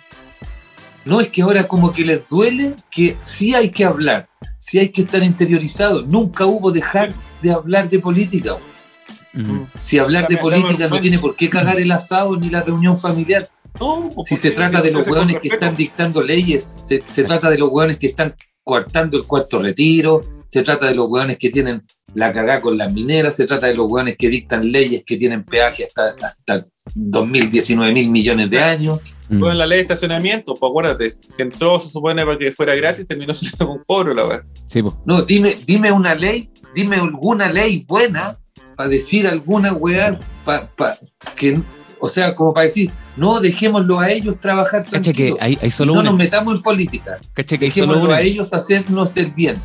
No, es que ahora como que les duele que sí hay que hablar, sí hay que estar interiorizado. Nunca hubo dejar de hablar de política. güey.
Ujú.
Si hablar de política no tiene por qué cagar el asado ni la reunión familiar.
No, pues,
Si se trata de los hueones que están dictando leyes, se, se trata de los hueones que están coartando el cuarto retiro, se trata de los hueones que tienen la cagada con las mineras, se trata de los hueones que dictan leyes que tienen peaje hasta, hasta 2019 mil millones de años.
Mm.
Bueno, la ley de estacionamiento, pues acuérdate, que entró, se supone, para que fuera gratis, terminó siendo con cobro la verdad.
Sí.
No, dime, dime una ley, dime alguna ley buena para decir alguna weá, pa, pa- que, o sea, como para decir, no, dejémoslo a ellos trabajar
Cacha que hay, hay solo
no
una.
nos metamos en política,
Cacha que hay solo
dejémoslo
una.
a ellos hacernos el bien.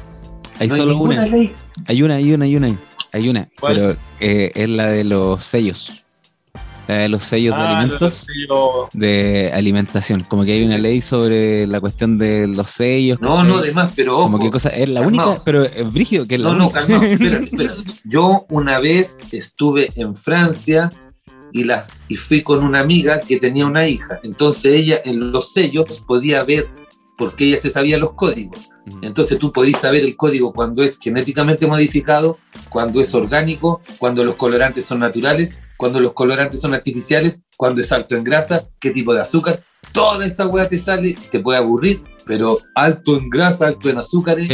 Hay
no
solo una.
ley.
Hay una, hay una, hay una. Hay una.
¿Cuál?
Pero eh, es la de los sellos. La de los sellos de
Ah,
alimentos. De alimentación. Como que hay una ley sobre la cuestión de los sellos.
No,
¿cachai?
no, además, pero
Como que cosa. Es la
calmado.
única, pero es brígido que es la
No, no,
única.
calmado, espera, espera. Yo una vez estuve en Francia y, la, y fui con una amiga que tenía una hija. Entonces ella en los sellos podía ver, porque ella se sabía los códigos. Entonces tú podés saber el código cuando es genéticamente modificado, cuando es orgánico, cuando los colorantes son naturales, cuando los colorantes son artificiales, cuando es alto en grasa, qué tipo de azúcar. Toda esa weá te sale, te puede aburrir, pero alto en grasa, alto en azúcares.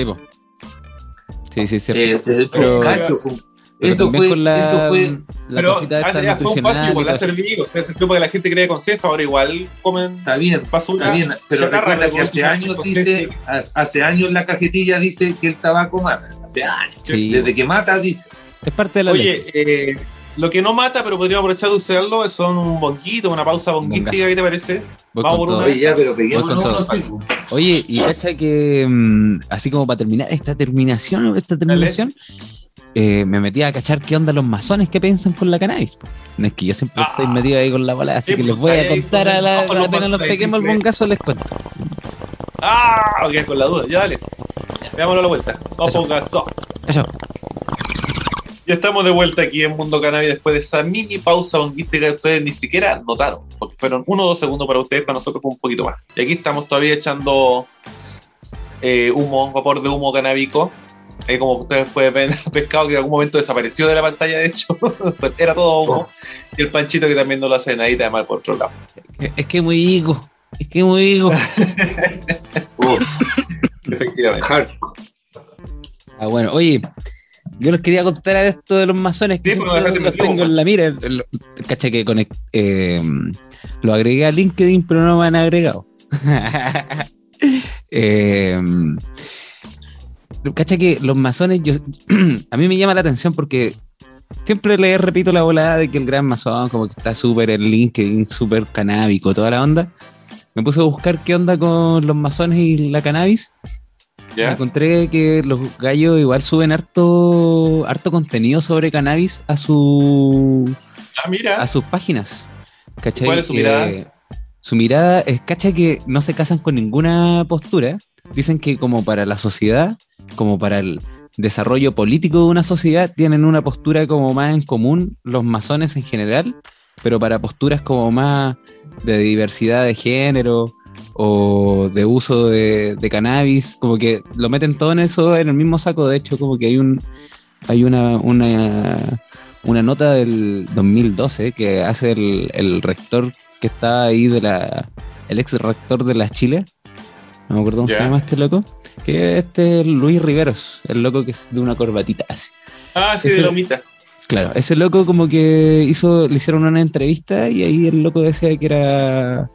Sí, sí, sí.
Eh,
Pero-
cacho, fue- eso fue,
con la,
eso fue,
la
Pero
cosita esta
hace- ya fue un paso igual, ha servido, se sirvió para que la gente cree consenso, ahora igual comen
está bien,
basura.
está bien, pero recuerda que hace años dice, hace años la cajetilla dice que el tabaco mata, hace años,
Sí,
desde que mata dice.
es parte de la ley.
Oye, eh, lo que no mata, pero podríamos aprovechar de usarlo, son un bonguito, una pausa bonguística,
bongazo.
¿qué te parece?
Voy
vamos
con
por
todo.
una
Oye, ya, pero
Voy
peguémonos
con todo.
unos sí.
Oye, y cacha que mm, así como para terminar esta terminación, esta terminación, eh, me metí a cachar qué onda los masones que piensan con la cannabis. po. No es que yo siempre
Ah.
estoy metido ahí con la bola, así
Sí,
que
pues,
les voy a contar
con
a la,
ojo,
a
los
peguemos el bongazo, les cuento.
¡Ah! Ok, con la duda, ya dale. Veámoslo a la vuelta. Vamos
Eso.
gasto.
Eso.
Ya estamos de vuelta aquí en Mundo Cannabis después de esa mini pausa bonguística que ustedes ni siquiera notaron, porque fueron uno o dos segundos para ustedes, para nosotros fue un poquito más. Y aquí estamos todavía echando eh, humo, vapor de humo canábico. Ahí como ustedes pueden ver, el pescado que en algún momento desapareció de la pantalla, de hecho, Pues era todo humo. Y el panchito que también no lo hace nadita de mal por otro lado.
Es- que muy higo. Es que muy higo.
Efectivamente.
Ah, bueno, oye, yo les quería contar esto de los masones que
Sí, dejaste
los
metido,
tengo
pues.
en la mira. Cacha que conect- eh, lo agregué a LinkedIn, pero no me han agregado. eh, cacha que los masones, yo, a mí me llama la atención porque siempre le repito la volada de que el gran masón como que está súper en LinkedIn, súper canábico, toda la onda. Me puse a buscar qué onda con los masones y la cannabis.
¿Ya?
Encontré que los gallos igual suben harto, harto contenido sobre cannabis a su
Ah, mira.
a sus páginas. ¿Cachai?
¿Cuál es su
Que
mirada?
Su mirada es, cacha, que no se casan con ninguna postura. Dicen que como para la sociedad, como para el desarrollo político de una sociedad, tienen una postura como más en común los masones en general, pero para posturas como más de diversidad de género o de uso de, de cannabis, como que lo meten todo en eso en el mismo saco. De hecho, como que hay un hay una, una, una nota del 2012 que hace el, el rector que está ahí de la el ex rector de las Chile no me acuerdo cómo
Ya.
se llama este loco que este es Luis Riveros el loco que es de una corbatita así
Ah, sí,
ese-
de Lomita.
Claro, ese loco como que hizo, le hicieron una entrevista y ahí el loco decía que era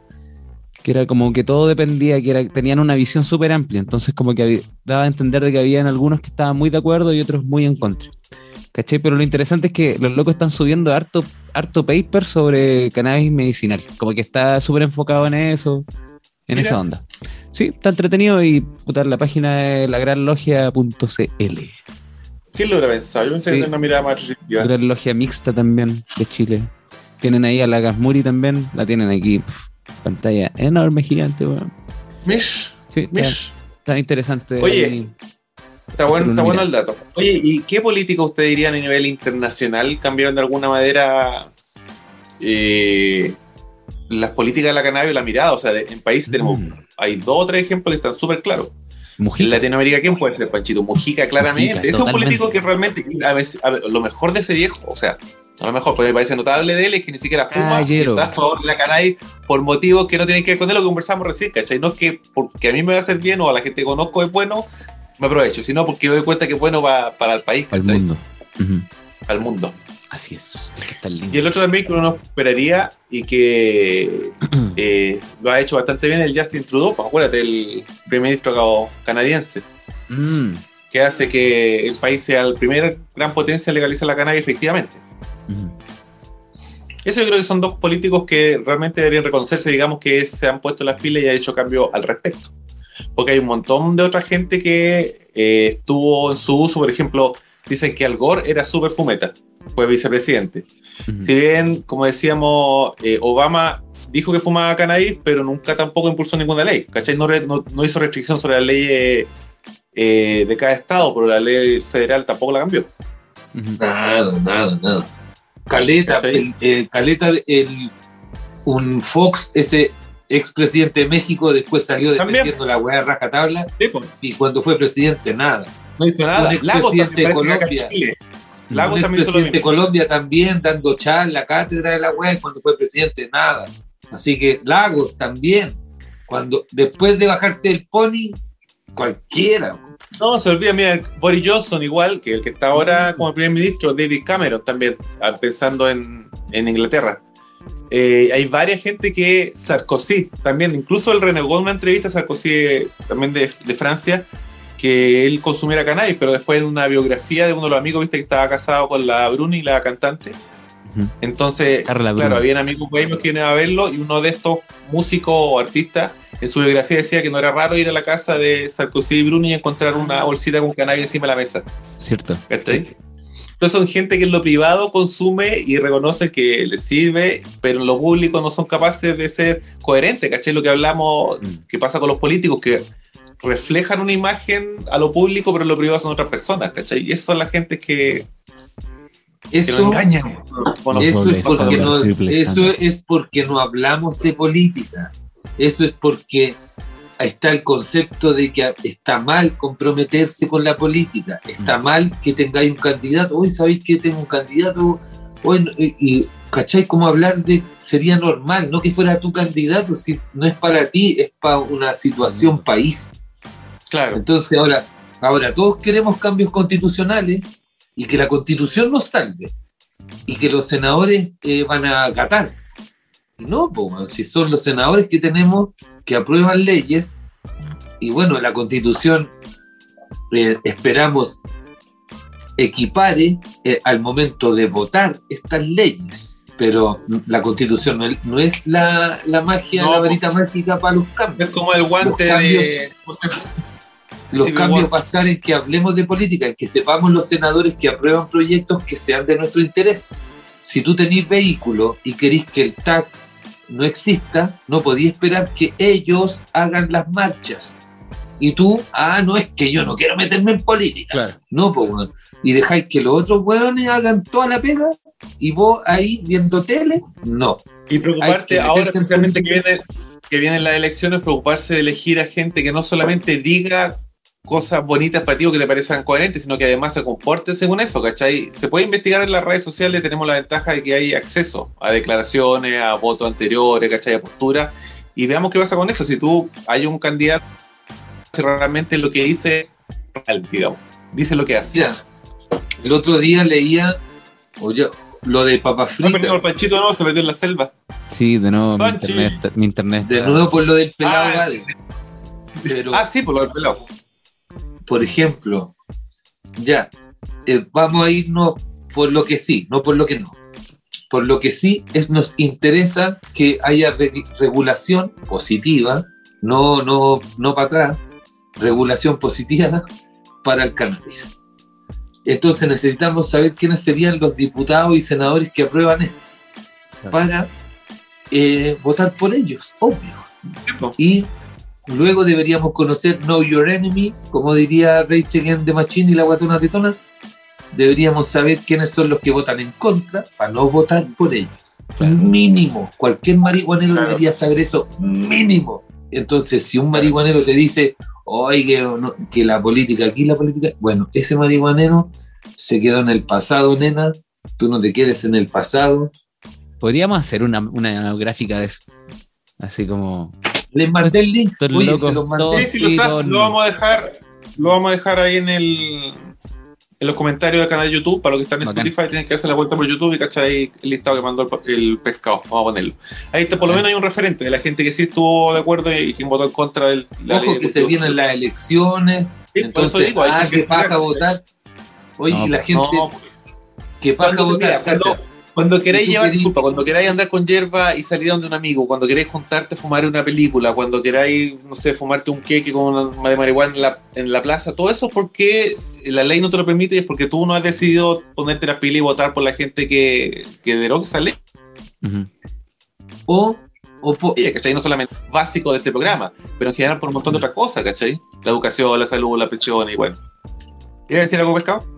que era como que todo dependía, que era, tenían una visión súper amplia, entonces como que había- daba a entender de que habían algunos que estaban muy de acuerdo y otros muy en contra. ¿Cachai? Pero lo interesante es que los locos están subiendo harto, harto paper sobre cannabis medicinal, como que está súper enfocado en eso, en
Mira.
esa onda. Sí, está entretenido y puta, la página es lagranlogia.cl.
¿Quién lo hubiera pensado? Yo pensé
Sí.
que una mirada más restrictiva.
Gran logia mixta también de Chile. Tienen ahí a la Gasmuri también, la tienen aquí, pf, pantalla enorme, gigante, weón.
Mish,
Sí, está,
mish.
está interesante.
Oye,
ahí.
Está bueno, está bueno el dato. Oye, ¿y qué políticos usted dirían a nivel internacional cambiaron de alguna manera eh, las políticas de la cannabis o la mirada? O sea, de- en países tenemos,
Mm.
hay dos o tres ejemplos que están súper claros. En
Mujica.
Latinoamérica, ¿quién puede ser Panchito? Mujica, claramente.
Mujica,
es un político que realmente, a veces, a ver, lo mejor de ese viejo, o sea, a lo mejor, pues me parece notable de él es que ni siquiera fuma y está a favor de la cannabis por motivos que no tienen que ver con él, lo que conversamos recién, ¿cachai? No es que porque a mí me va a hacer bien o a la gente que conozco es bueno, me aprovecho, sino porque me doy cuenta que es bueno pa- para el país,
Al
¿cachai?
mundo.
Al mundo.
Así es.
Y el otro también que uno esperaría y que eh, lo ha hecho bastante bien el Justin Trudeau, pues acuérdate, el primer ministro canadiense.
Mm.
que hace que el país sea el primer gran potencia en legalizar la cannabis efectivamente. Eso yo creo que son dos políticos que realmente deberían reconocerse, digamos que se han puesto las pilas y han hecho cambio al respecto. Porque hay un montón de otra gente que eh, estuvo en su uso, por ejemplo, dicen que Al Gore era súper fumeta, fue vicepresidente. Si bien, como decíamos, eh, Obama dijo que fumaba cannabis, pero nunca tampoco impulsó ninguna ley, ¿cachai? No, re- no- no hizo restricción sobre la ley eh, eh, de cada estado, pero la ley federal tampoco la cambió.
Nada, nada, nada. Caleta, el, el- Caleta, el, un Fox, ese expresidente de México, después salió
También.
defendiendo la weá de rajatabla
Sí, pues,
y cuando fue presidente, nada.
no hizo nada.
Un
Lagos
expresidente
también
de Colombia.
Chile. Lagos
Un
también hizo lo mismo.
Colombia también dando charla, cátedra de la weá y cuando fue presidente, nada. Así que Lagos también. Cuando, después de bajarse el pony, cualquiera.
No, se olvida, mira, Boris Johnson igual, que el que está ahora como primer ministro, David Cameron también, ah, pensando en, en Inglaterra. Eh, hay varias gente que Sarkozy también, incluso él renegó en una entrevista a Sarkozy eh, también de, de Francia, que él consumiera cannabis, pero después en una biografía de uno de los amigos, viste que estaba casado con la Bruni, la cantante. Entonces,
Carla
claro,
Bruni.
habían amigos gamers que iban a verlo y uno de estos músicos o artistas en su biografía decía que no era raro ir a la casa de Sarkozy y Bruni y encontrar una bolsita con cannabis encima de la mesa.
Cierto.
¿Cachai? Entonces son gente que en lo privado consume y reconoce que les sirve, pero en lo público no son capaces de ser coherentes, ¿cachai? Lo que hablamos,
Mm.
que pasa con los políticos, que reflejan una imagen a lo público, pero lo privado son otras personas, ¿cachai? Y esas son las gente que, que
Eso,
engañan. Bueno,
eso,
dobles,
es porque no,
triples
eso
estándar.
es porque no hablamos de política. Eso es porque está el concepto de que está mal comprometerse con la política. Está
Mm.
mal que tengáis un candidato. Hoy sabéis que tengo un candidato. Hoy, no- y, y, ¿cachai? Como hablar de. Sería normal, no que fuera tu candidato, si no es para ti, es para una situación país.
Claro.
Entonces ahora, ahora todos queremos cambios constitucionales y que la constitución nos salve y que los senadores eh, van a acatar. No, weón, si son los senadores que tenemos que aprueban leyes y bueno, la constitución eh, esperamos equipare eh, al momento de votar estas leyes. Pero la constitución no es, no es la, la magia,
No,
la varita mágica para los cambios
Es como el guante de.
Los
Civil
cambios van a estar en que hablemos de política, en que sepamos los senadores que aprueban proyectos que sean de nuestro interés. Si tú tenés vehículo y querís que el TAC no exista, no podías esperar que ellos hagan las marchas. Y tú, ah, no es que yo no quiero meterme en política.
Claro.
No, pues, weón. Y dejáis que los otros hueones hagan toda la pega y vos ahí viendo tele, no.
Y preocuparte ahora, especialmente que vienen, que vienen las elecciones, preocuparse de elegir a gente que no solamente diga cosas bonitas para ti o que te parezcan coherentes, sino que además se comporte según eso, ¿cachai? Se puede investigar en las redes sociales, tenemos la ventaja de que hay acceso a declaraciones, a votos anteriores, ¿cachai? A posturas, y veamos qué pasa con eso. Si tú hay un candidato si realmente lo que dice, real, digamos, dice lo que hace.
Mira, el otro día leía O ya, lo de papas
No perdido el
fritas.
panchito, no, se perdió en la selva.
Sí, de nuevo mi internet, mi internet.
De nuevo por lo del pelado
Ah.
Pero,
Ah, sí, por lo del pelado.
Por ejemplo, ya, eh, vamos a irnos por lo que sí, no por lo que no. Por lo que sí es nos interesa que haya re- regulación positiva, no, no, no para atrás, regulación positiva para el cannabis. Entonces necesitamos saber quiénes serían los diputados y senadores que aprueban esto para eh, votar por ellos, obvio. Y luego deberíamos conocer Know Your Enemy, como diría Rachel Against the Machine y la guatona tetona. Deberíamos saber quiénes son los que votan en contra para no votar por ellos.
Claro.
Mínimo. Cualquier marihuanero
Claro.
debería saber eso. Mínimo. Entonces, si un marihuanero te dice, oye, no- que la política, aquí la política, bueno, ese marihuanero se quedó en el pasado, nena. Tú no te quedes en el pasado.
Podríamos hacer una, una gráfica de eso. Así como.
Les mandé el link. Oye,
locos
se los mandé.
Sí, sí, lo, está- lo vamos a dejar, lo vamos a dejar ahí en el en los comentarios del canal de YouTube, para los que están en
Bacán.
Spotify tienen que hacer la vuelta por YouTube y cachar ahí el listado que mandó el, el pescado, vamos a ponerlo. Ahí está, por lo menos hay un referente de la gente que sí estuvo de acuerdo y quien votó en contra del la ley
Ojo
de
que se vienen las elecciones.
Sí, por eso
Entonces,
digo, hay
ah,
que
que paja votar. Oye,
No,
y la
pues,
gente
No,
que paja votar.
Cuando, queráis llevar, disculpa, cuando queráis andar con hierba y salir donde un amigo, cuando queráis juntarte a fumar una película, cuando queráis, no sé, fumarte un queque con una de marihuana en la, en la plaza, todo eso es porque la ley no te lo permite y es porque tú no has decidido ponerte la pila y votar por la gente que, que derogue esa ley.
Ujú.
O, o
Ella, ¿cachai? No solamente básico de este programa, pero en general por un montón de otras cosas, ¿cachai? La educación, la salud, la pensión y bueno. ¿Quieres decir algo, pescado?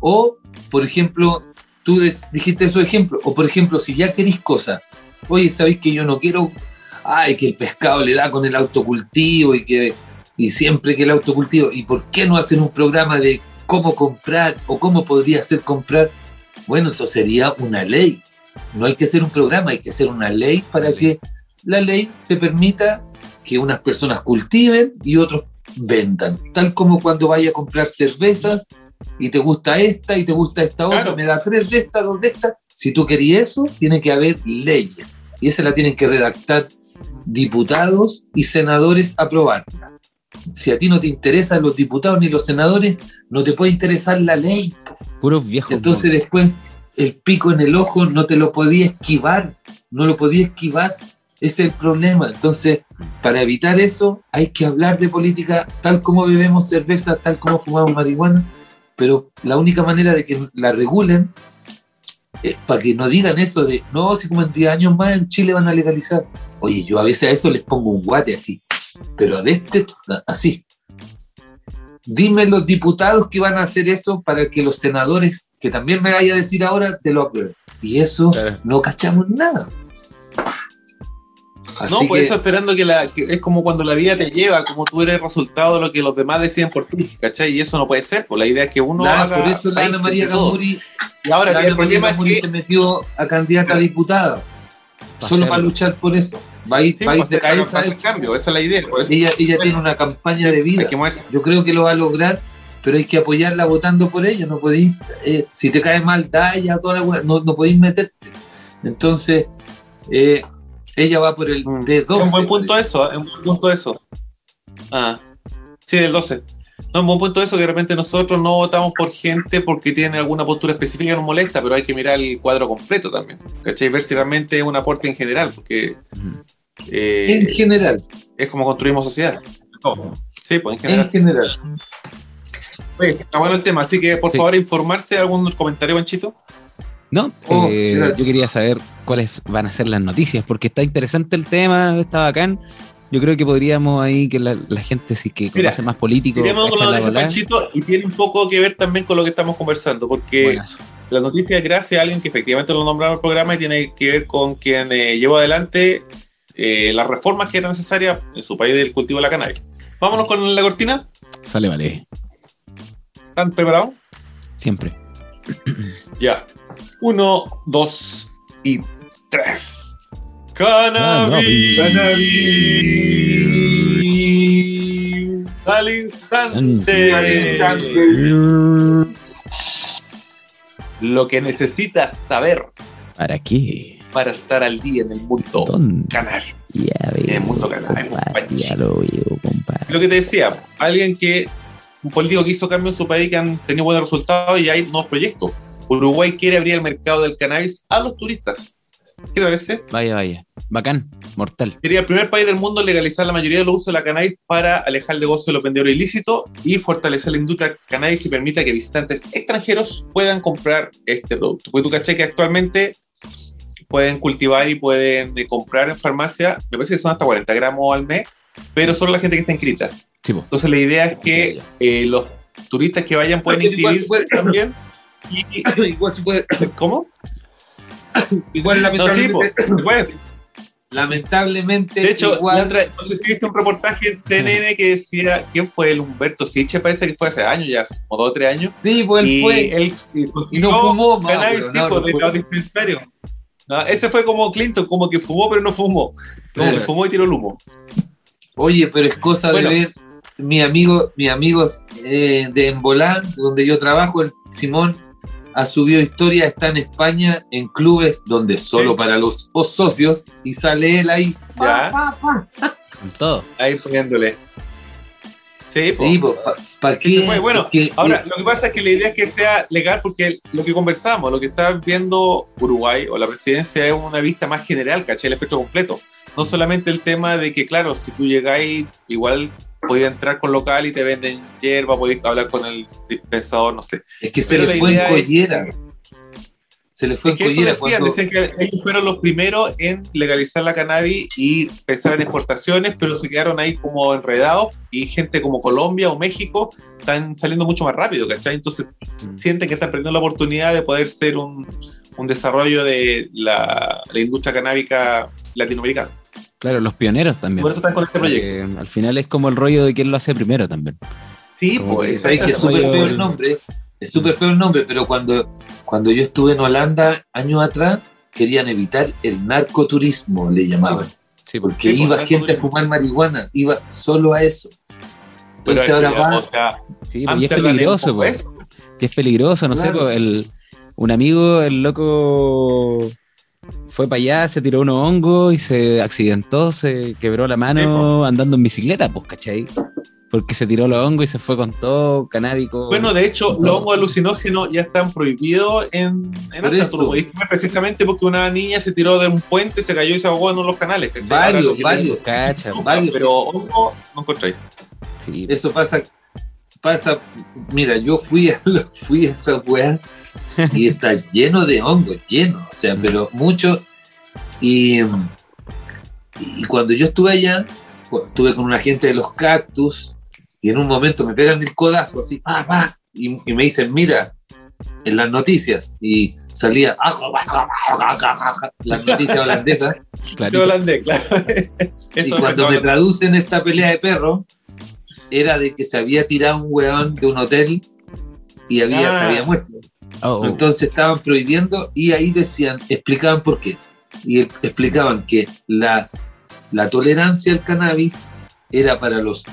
o, por ejemplo, tú des- dijiste esos ejemplos. O, por ejemplo, si ya querís cosas. Oye, ¿sabéis que yo no quiero? Ay, que el pescado le da con el autocultivo y que y siempre que el autocultivo. ¿Y por qué no hacen un programa de cómo comprar o cómo podría ser comprar? Bueno, eso sería una ley. No hay que hacer un programa, hay que hacer una ley para que la ley te permita que unas personas cultiven y otros vendan. Tal como cuando vaya a comprar cervezas y te gusta esta y te gusta esta otra,
Claro.
me da tres de estas, dos de estas. Si tú querías eso, tiene que haber leyes. Y esa la tienen que redactar diputados y senadores aprobarla. Si a ti no te interesan los diputados ni los senadores, no te puede interesar la ley.
Puros viejos.
Entonces después el pico en el ojo no te lo podía esquivar, no lo podía esquivar. Ese es el problema. Entonces, para evitar eso, hay que hablar de política tal como bebemos cerveza, tal como fumamos marihuana, pero la única manera de que la regulen, eh, para que no digan eso de, no, si como en 10 años más en Chile van a legalizar. Oye, yo a veces a eso les pongo un guate así, pero de este, así. Dime los diputados que van a hacer eso para que los senadores, que también me vaya a decir ahora, te lo aprueben. Y eso
Claro.
no cachamos nada. Así
no, por
que-
eso esperando que, la, que es como cuando la vida te lleva, como tú eres resultado de lo que los demás deciden por ti, ¿cachai? Y eso no puede ser, pues la idea es que uno
Nada,
haga
por eso la Ana María. Gamuri,
Y ahora
la
que el
Ana María
problema es que
se metió a candidata a diputada, solo para luchar por eso. Va a ir,
sí,
va a ir
pues,
de cabeza a
el
eso.
cambio, esa es la idea. por eso
Ella, ella tiene una campaña de vida. Yo creo que lo va a lograr, pero hay que apoyarla votando por ella. No podéis, eh, si te cae mal, da ya toda la no, no podéis meterte. Entonces, eh, ella va por el
Mm.
D12.
Es un buen punto
parece.
eso, es un buen punto eso. Ah, sí, del 12. No, es un buen punto eso que de repente nosotros no votamos por gente porque tiene alguna postura específica que nos molesta, pero hay que mirar el cuadro completo también. ¿Cachai? Ver si realmente es un aporte en general, porque eh,
En general,
es como construimos sociedad. Todo. Sí, pues en general.
en general.
Oye, está bueno el tema, así que por
Sí.
favor informarse, algún comentario, Panchito.
No,
Oh,
eh, yo quería saber cuáles van a ser las noticias, porque está interesante el tema, está bacán. Yo creo que podríamos ahí que la, la gente, si que
Mira,
conoce más políticos,
Tiremos con la. Panchito, y tiene un poco que ver también con lo que estamos conversando, porque
Buenas.
la noticia es gracias a alguien que efectivamente lo nombraron en el programa y tiene que ver con quien eh, llevó adelante eh, las reformas que eran necesarias en su país del cultivo de la cannabis. Vámonos con la cortina.
Sale, vale,
¿Están preparados?
siempre.
Ya. Uno, dos y tres. Cannabis. Al instante.
Al instante.
lo que necesitas saber
¿Para qué?
para estar al día en el mundo
¿Dónde?
canario.
Ya veo.
En el mundo
compadre. Ya lo veo, compadre.
Lo que te decía, alguien que, un político que hizo cambio en su país que han tenido buenos resultados y hay nuevos proyectos. Uruguay quiere abrir el mercado del cannabis a los turistas. ¿Qué te parece?
Vaya, vaya. Bacán, mortal.
Sería el primer país del mundo en legalizar la mayoría de los usos de la cannabis para alejar el negocio de los vendedores ilícitos y fortalecer la industria cannabis que permita que visitantes extranjeros puedan comprar este producto. Porque tú caché que actualmente pueden cultivar y pueden eh, comprar en farmacia, me parece que son hasta 40 gramos al mes, pero solo la gente que está inscrita.
Sí.
Entonces la idea es que eh, los turistas que vayan pueden inscribirse también. Y,
igual se puede,
¿Cómo?
igual
No, sí,
lamentablemente, lamentablemente
De hecho,
igual-
la otra, viste un reportaje en CNN que decía, ¿quién fue el Humberto Siche? Parece que fue hace años ya, como dos o tres años.
sí, pues él fue
él eh,
y no fumó más,
cannabis
no, no
de los dispensarios. Ese fue como Clinton, como que fumó pero no fumó. Como
Claro.
que fumó y tiró el humo.
Oye, pero es cosa
Bueno.
de ver mi amigo, mi amigos eh, de Embolán, donde yo trabajo, el Simón ha subido historia, está en España en clubes donde solo
Sí.
para los, socios y sale él ahí.
Ya.
Pa, pa, pa.
Con todo.
Ahí poniéndole. Sí, pues.
Sí.
Bueno,
Es que-
Ahora, lo que pasa es que la idea es que sea legal porque lo que conversamos, lo que está viendo Uruguay o la presidencia es una vista más general, ¿cachai? El espectro completo. No solamente el tema de que, claro, si tú llegáis, igual podías entrar con local y te venden hierba, podéis hablar con el dispensador, no sé.
es que se
pero
le fue en
es-
collera. Se le fue
Es
en
que eso
collera
decían,
cuando-
decían que ellos fueron los primeros en legalizar la cannabis y pensar en exportaciones, pero se quedaron ahí como enredados y gente como Colombia o México están saliendo mucho más rápido, ¿cachai? Entonces sienten que están perdiendo la oportunidad de poder ser un, un desarrollo de la, la industria canábica latinoamericana.
Claro, los pioneros también.
Por eso están con este proyecto.
Porque al final es como el rollo de quién lo hace primero también.
Sí,
Como
pues.
que-
¿Sabes que es súper feo
el-
nombre? Es súper feo el nombre, pero cuando, cuando yo estuve en Holanda años atrás, querían evitar el narcoturismo, le llamaban.
Sí,
Porque
Sí,
iba
pues,
gente a fumar marihuana, iba solo a eso.
Pero
Entonces ahora
eso ya,
va,
o sea,
sí, pues, y es peligroso, pues. es peligroso, no sé, pues, el, un amigo, el loco, fue para allá, se tiró unos hongos y se accidentó, se quebró la mano andando en bicicleta, pues, ¿cachai? Porque se tiró los hongos y se fue con todo canábico.
Bueno, de hecho, los hongos alucinógenos ya están prohibidos en, en precisamente porque una niña se tiró de un puente, se cayó y se ahogó en uno de los canales. ¿cachai?
Varios, varios.
cacha,
varios,
pero hongo no encontráis.
sí,
eso pasa, pasa, mira, yo fui a, lo- fui a esa weá y está lleno de hongos, lleno, o sea, pero mucho. Y, y cuando yo estuve allá, estuve con una gente de los cactus y en un momento me pegan el codazo así, pa, pa, y, y me dicen, mira, en las noticias, y salía las noticias holandesas,
holandés, claro.
y cuando me traducen esta pelea de perros, era de que se había tirado un weón de un hotel y había,
Ah.
se había muerto.
Oh, oh.
Entonces estaban prohibiendo y ahí decían, explicaban por qué. Y explicaban que la, la tolerancia al cannabis era para los,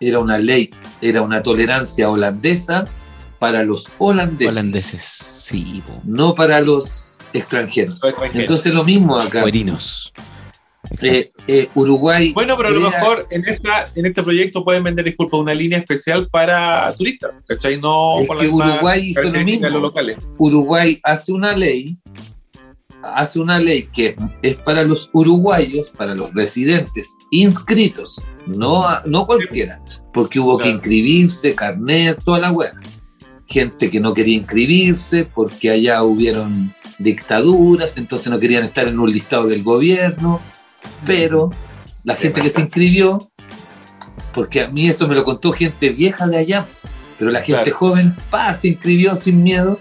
era una ley, era una tolerancia holandesa para los holandeses,
holandeses, sí,
no para los extranjeros. Entonces lo mismo acá.
Cuerinos.
Eh, eh, Uruguay.
Bueno, pero a lo mejor en, esta, en este proyecto pueden vender, disculpa, una línea especial para turistas, ¿cachai? No
Es
con la
que
misma
Uruguay hizo lo
de
mismo.
los locales.
Uruguay hace una ley, hace una ley que es para los uruguayos, para los residentes inscritos, no, no cualquiera, porque hubo que inscribirse, carnet, toda la web. Gente que no quería inscribirse porque allá hubieron dictaduras, entonces no querían estar en un listado del gobierno, pero la gente que se inscribió, porque a mí eso me lo contó gente vieja de allá, pero la gente
Claro.
joven, pa, se inscribió sin miedo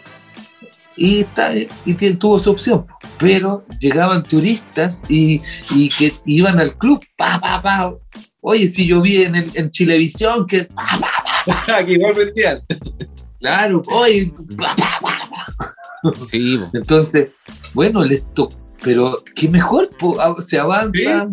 y, está, y tuvo su opción. Pero llegaban turistas y, y que iban al club, pa, pa, pa. Oye, si yo vi en, el, en Chilevisión que, pa, pa,
que igual vendían.
claro, oye, pa, pa, pa, pa.
Sí.
Entonces, bueno, les to- pero qué mejor, po, se avanza.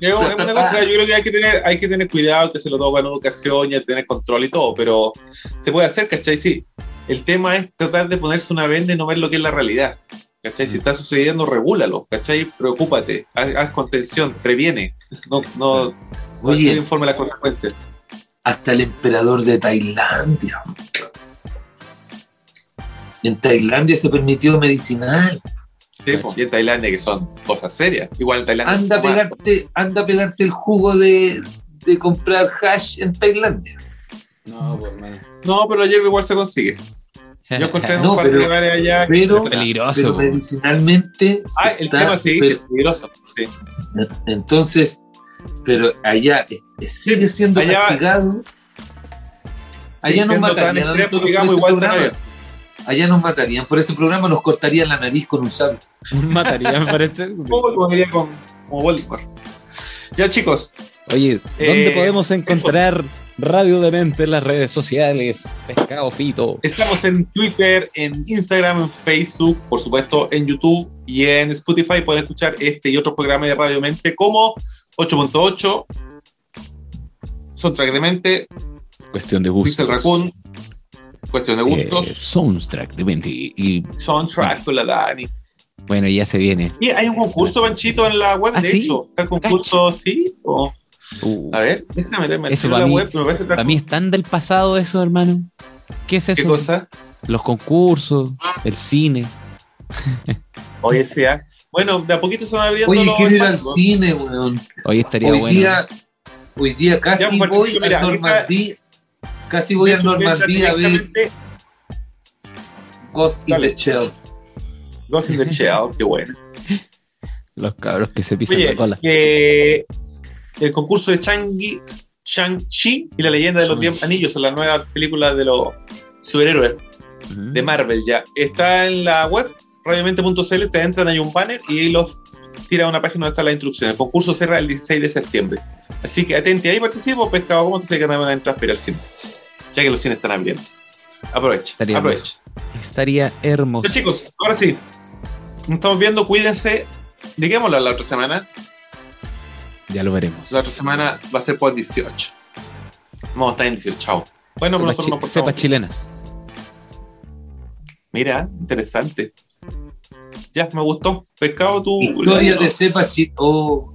Es una
ah.
cosa, yo creo que hay que tener, hay que tener cuidado, que se lo toma en educación y tener control y todo, pero se puede hacer, ¿cachai? Sí. El tema es tratar de ponerse una venda y no ver lo que es la realidad. ¿Cachai? Si está sucediendo, regúlalo. ¿Cachai? Preocúpate. Haz, haz contención. Previene. No, no, no
Oye.
te informe las consecuencias.
hasta el emperador de Tailandia. En Tailandia se permitió medicinal.
Sí, po. Y en Tailandia, que son cosas serias. Igual en Tailandia.
Anda a pegarte, anda a pegarte el jugo de, de comprar hash en Tailandia.
No, pues, hermano.
No, pero ayer igual se consigue. Yo encontré en
No,
un par de lugares allá. que-
pero-
Peligroso.
Pero
pues.
medicinalmente.
Ah, el
está
tema sí,
super-
es peligroso. Sí.
Entonces, pero allá sigue siendo
Allá-
castigado. Allá nos
Siendo tan extremo, digamos, igual tan abierto.
Allá nos matarían. Por este programa nos cortarían la nariz con un sable.
Matarían para este.
Diría con, como Voldemort. Ya, chicos,
Oye, ¿dónde
Eh,
podemos encontrar Radio Demente en las redes sociales? Pescado Fito.
estamos en Twitter, en Instagram, en Facebook, por supuesto, en YouTube y en Spotify. Pueden escuchar este y otros programas de Radio Mente como 8.8, Soundtrack de Mente,
Cuestión de.
Pixel Raccoon, Cuestión de Gustos,
Eh, soundtrack de Mente. Y
Soundtrack con la Dani.
bueno, ya se viene.
Y hay un concurso, Panchito, en la web,
¿Ah,
de
sí?
hecho. Está el concurso, sí. o-
Uh,
A ver, déjame meterme
Eso
en la
mí-
web. que
para mí es tan del pasado eso, hermano. ¿Qué es eso?
¿Qué cosa?
Los concursos, el cine.
Oye, sea. Bueno, de a poquito se van abriendo
Oye,
los
quiero ir al cine, weón.
Hoy estaría
Hoy
bueno.
día, hoy día casi
Ya,
voy
mira,
a
está-.
Casi voy a Normandía a ver Ghost in
Dale.
the Shell.
Ghost in the Shell, qué bueno.
Los cabros que se pisan la
Oye,
cola.
que el concurso de Changi, Shang-Chi y la leyenda de los. Diez Anillos son las nuevas películas de los superhéroes de Marvel ya. Está en la web, radiomente.cl, ustedes entran, hay un banner y ahí los tira a una página donde está la instrucción. El concurso cierra el 16 de septiembre. Así que atente ahí, participo, pescado, ¿cómo te sé que van a entrar Ya que los cines están abriendo. Aprovecha,
Estaría
aprovecha.
Estaría hermoso.
Ya chicos, ahora sí. Nos estamos viendo, cuídense. ¿De qué vamos a hablar la otra semana?
Ya lo veremos.
La otra semana va a ser por 18. Vamos a estar en 18, chao. Bueno,
cepas,
nosotros
chi-
portamos
cepas chilenas.
Mira, interesante. Ya, me gustó. Pescado, tú.
Historia de cepa chi- oh,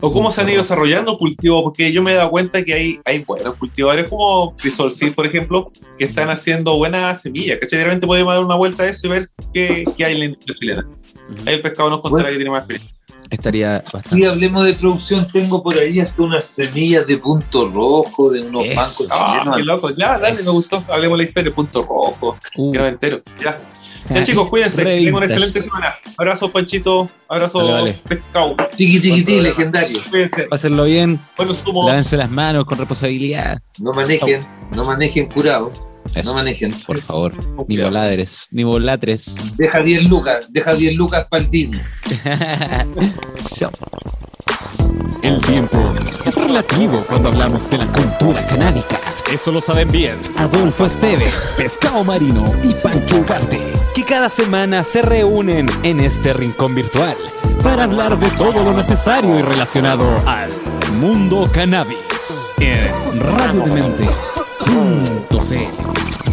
O cómo se han ido desarrollando cultivos, porque yo me he dado cuenta que hay, hay buenos cultivadores como Crisol Seed, por ejemplo, que están haciendo buenas semillas. ¿Cachai? De repente podemos dar una vuelta a eso y ver qué, qué hay en la industria chilena.
Ujú.
Ahí el pescado nos contará que tiene más experiencia.
Estaría
Si
bastante.
hablemos de producción, tengo por ahí hasta unas semillas de punto rojo, de unos
Eso.
bancos
Ah,
chilenos.
qué loco. Ya, dale, me gustó. Hablemos de la historia, punto rojo.
Uh,
Que no me entero. Ya. Ya chicos, cuídense. Tengan una excelente semana. Abrazo, Panchito. Abrazo,
Vale,
pescado.
Tiki tiki tiki, legendario.
Cuídense.
Pásenlo bien,
Buenos humos.
lávense las manos con responsabilidad.
No manejen, no manejen curados,
Eso,
no manejen.
por favor. Ni voladres, ni volatres.
Deja 10 lucas, deja 10 lucas para el.
Chao.
El tiempo es relativo cuando hablamos de la cultura canábica. Eso lo saben bien Adolfo Esteves, Pescado Marino y Pancho Ugarte, que cada semana se reúnen en este rincón virtual para hablar de todo lo necesario y relacionado al mundo cannabis en radiodemente.cl.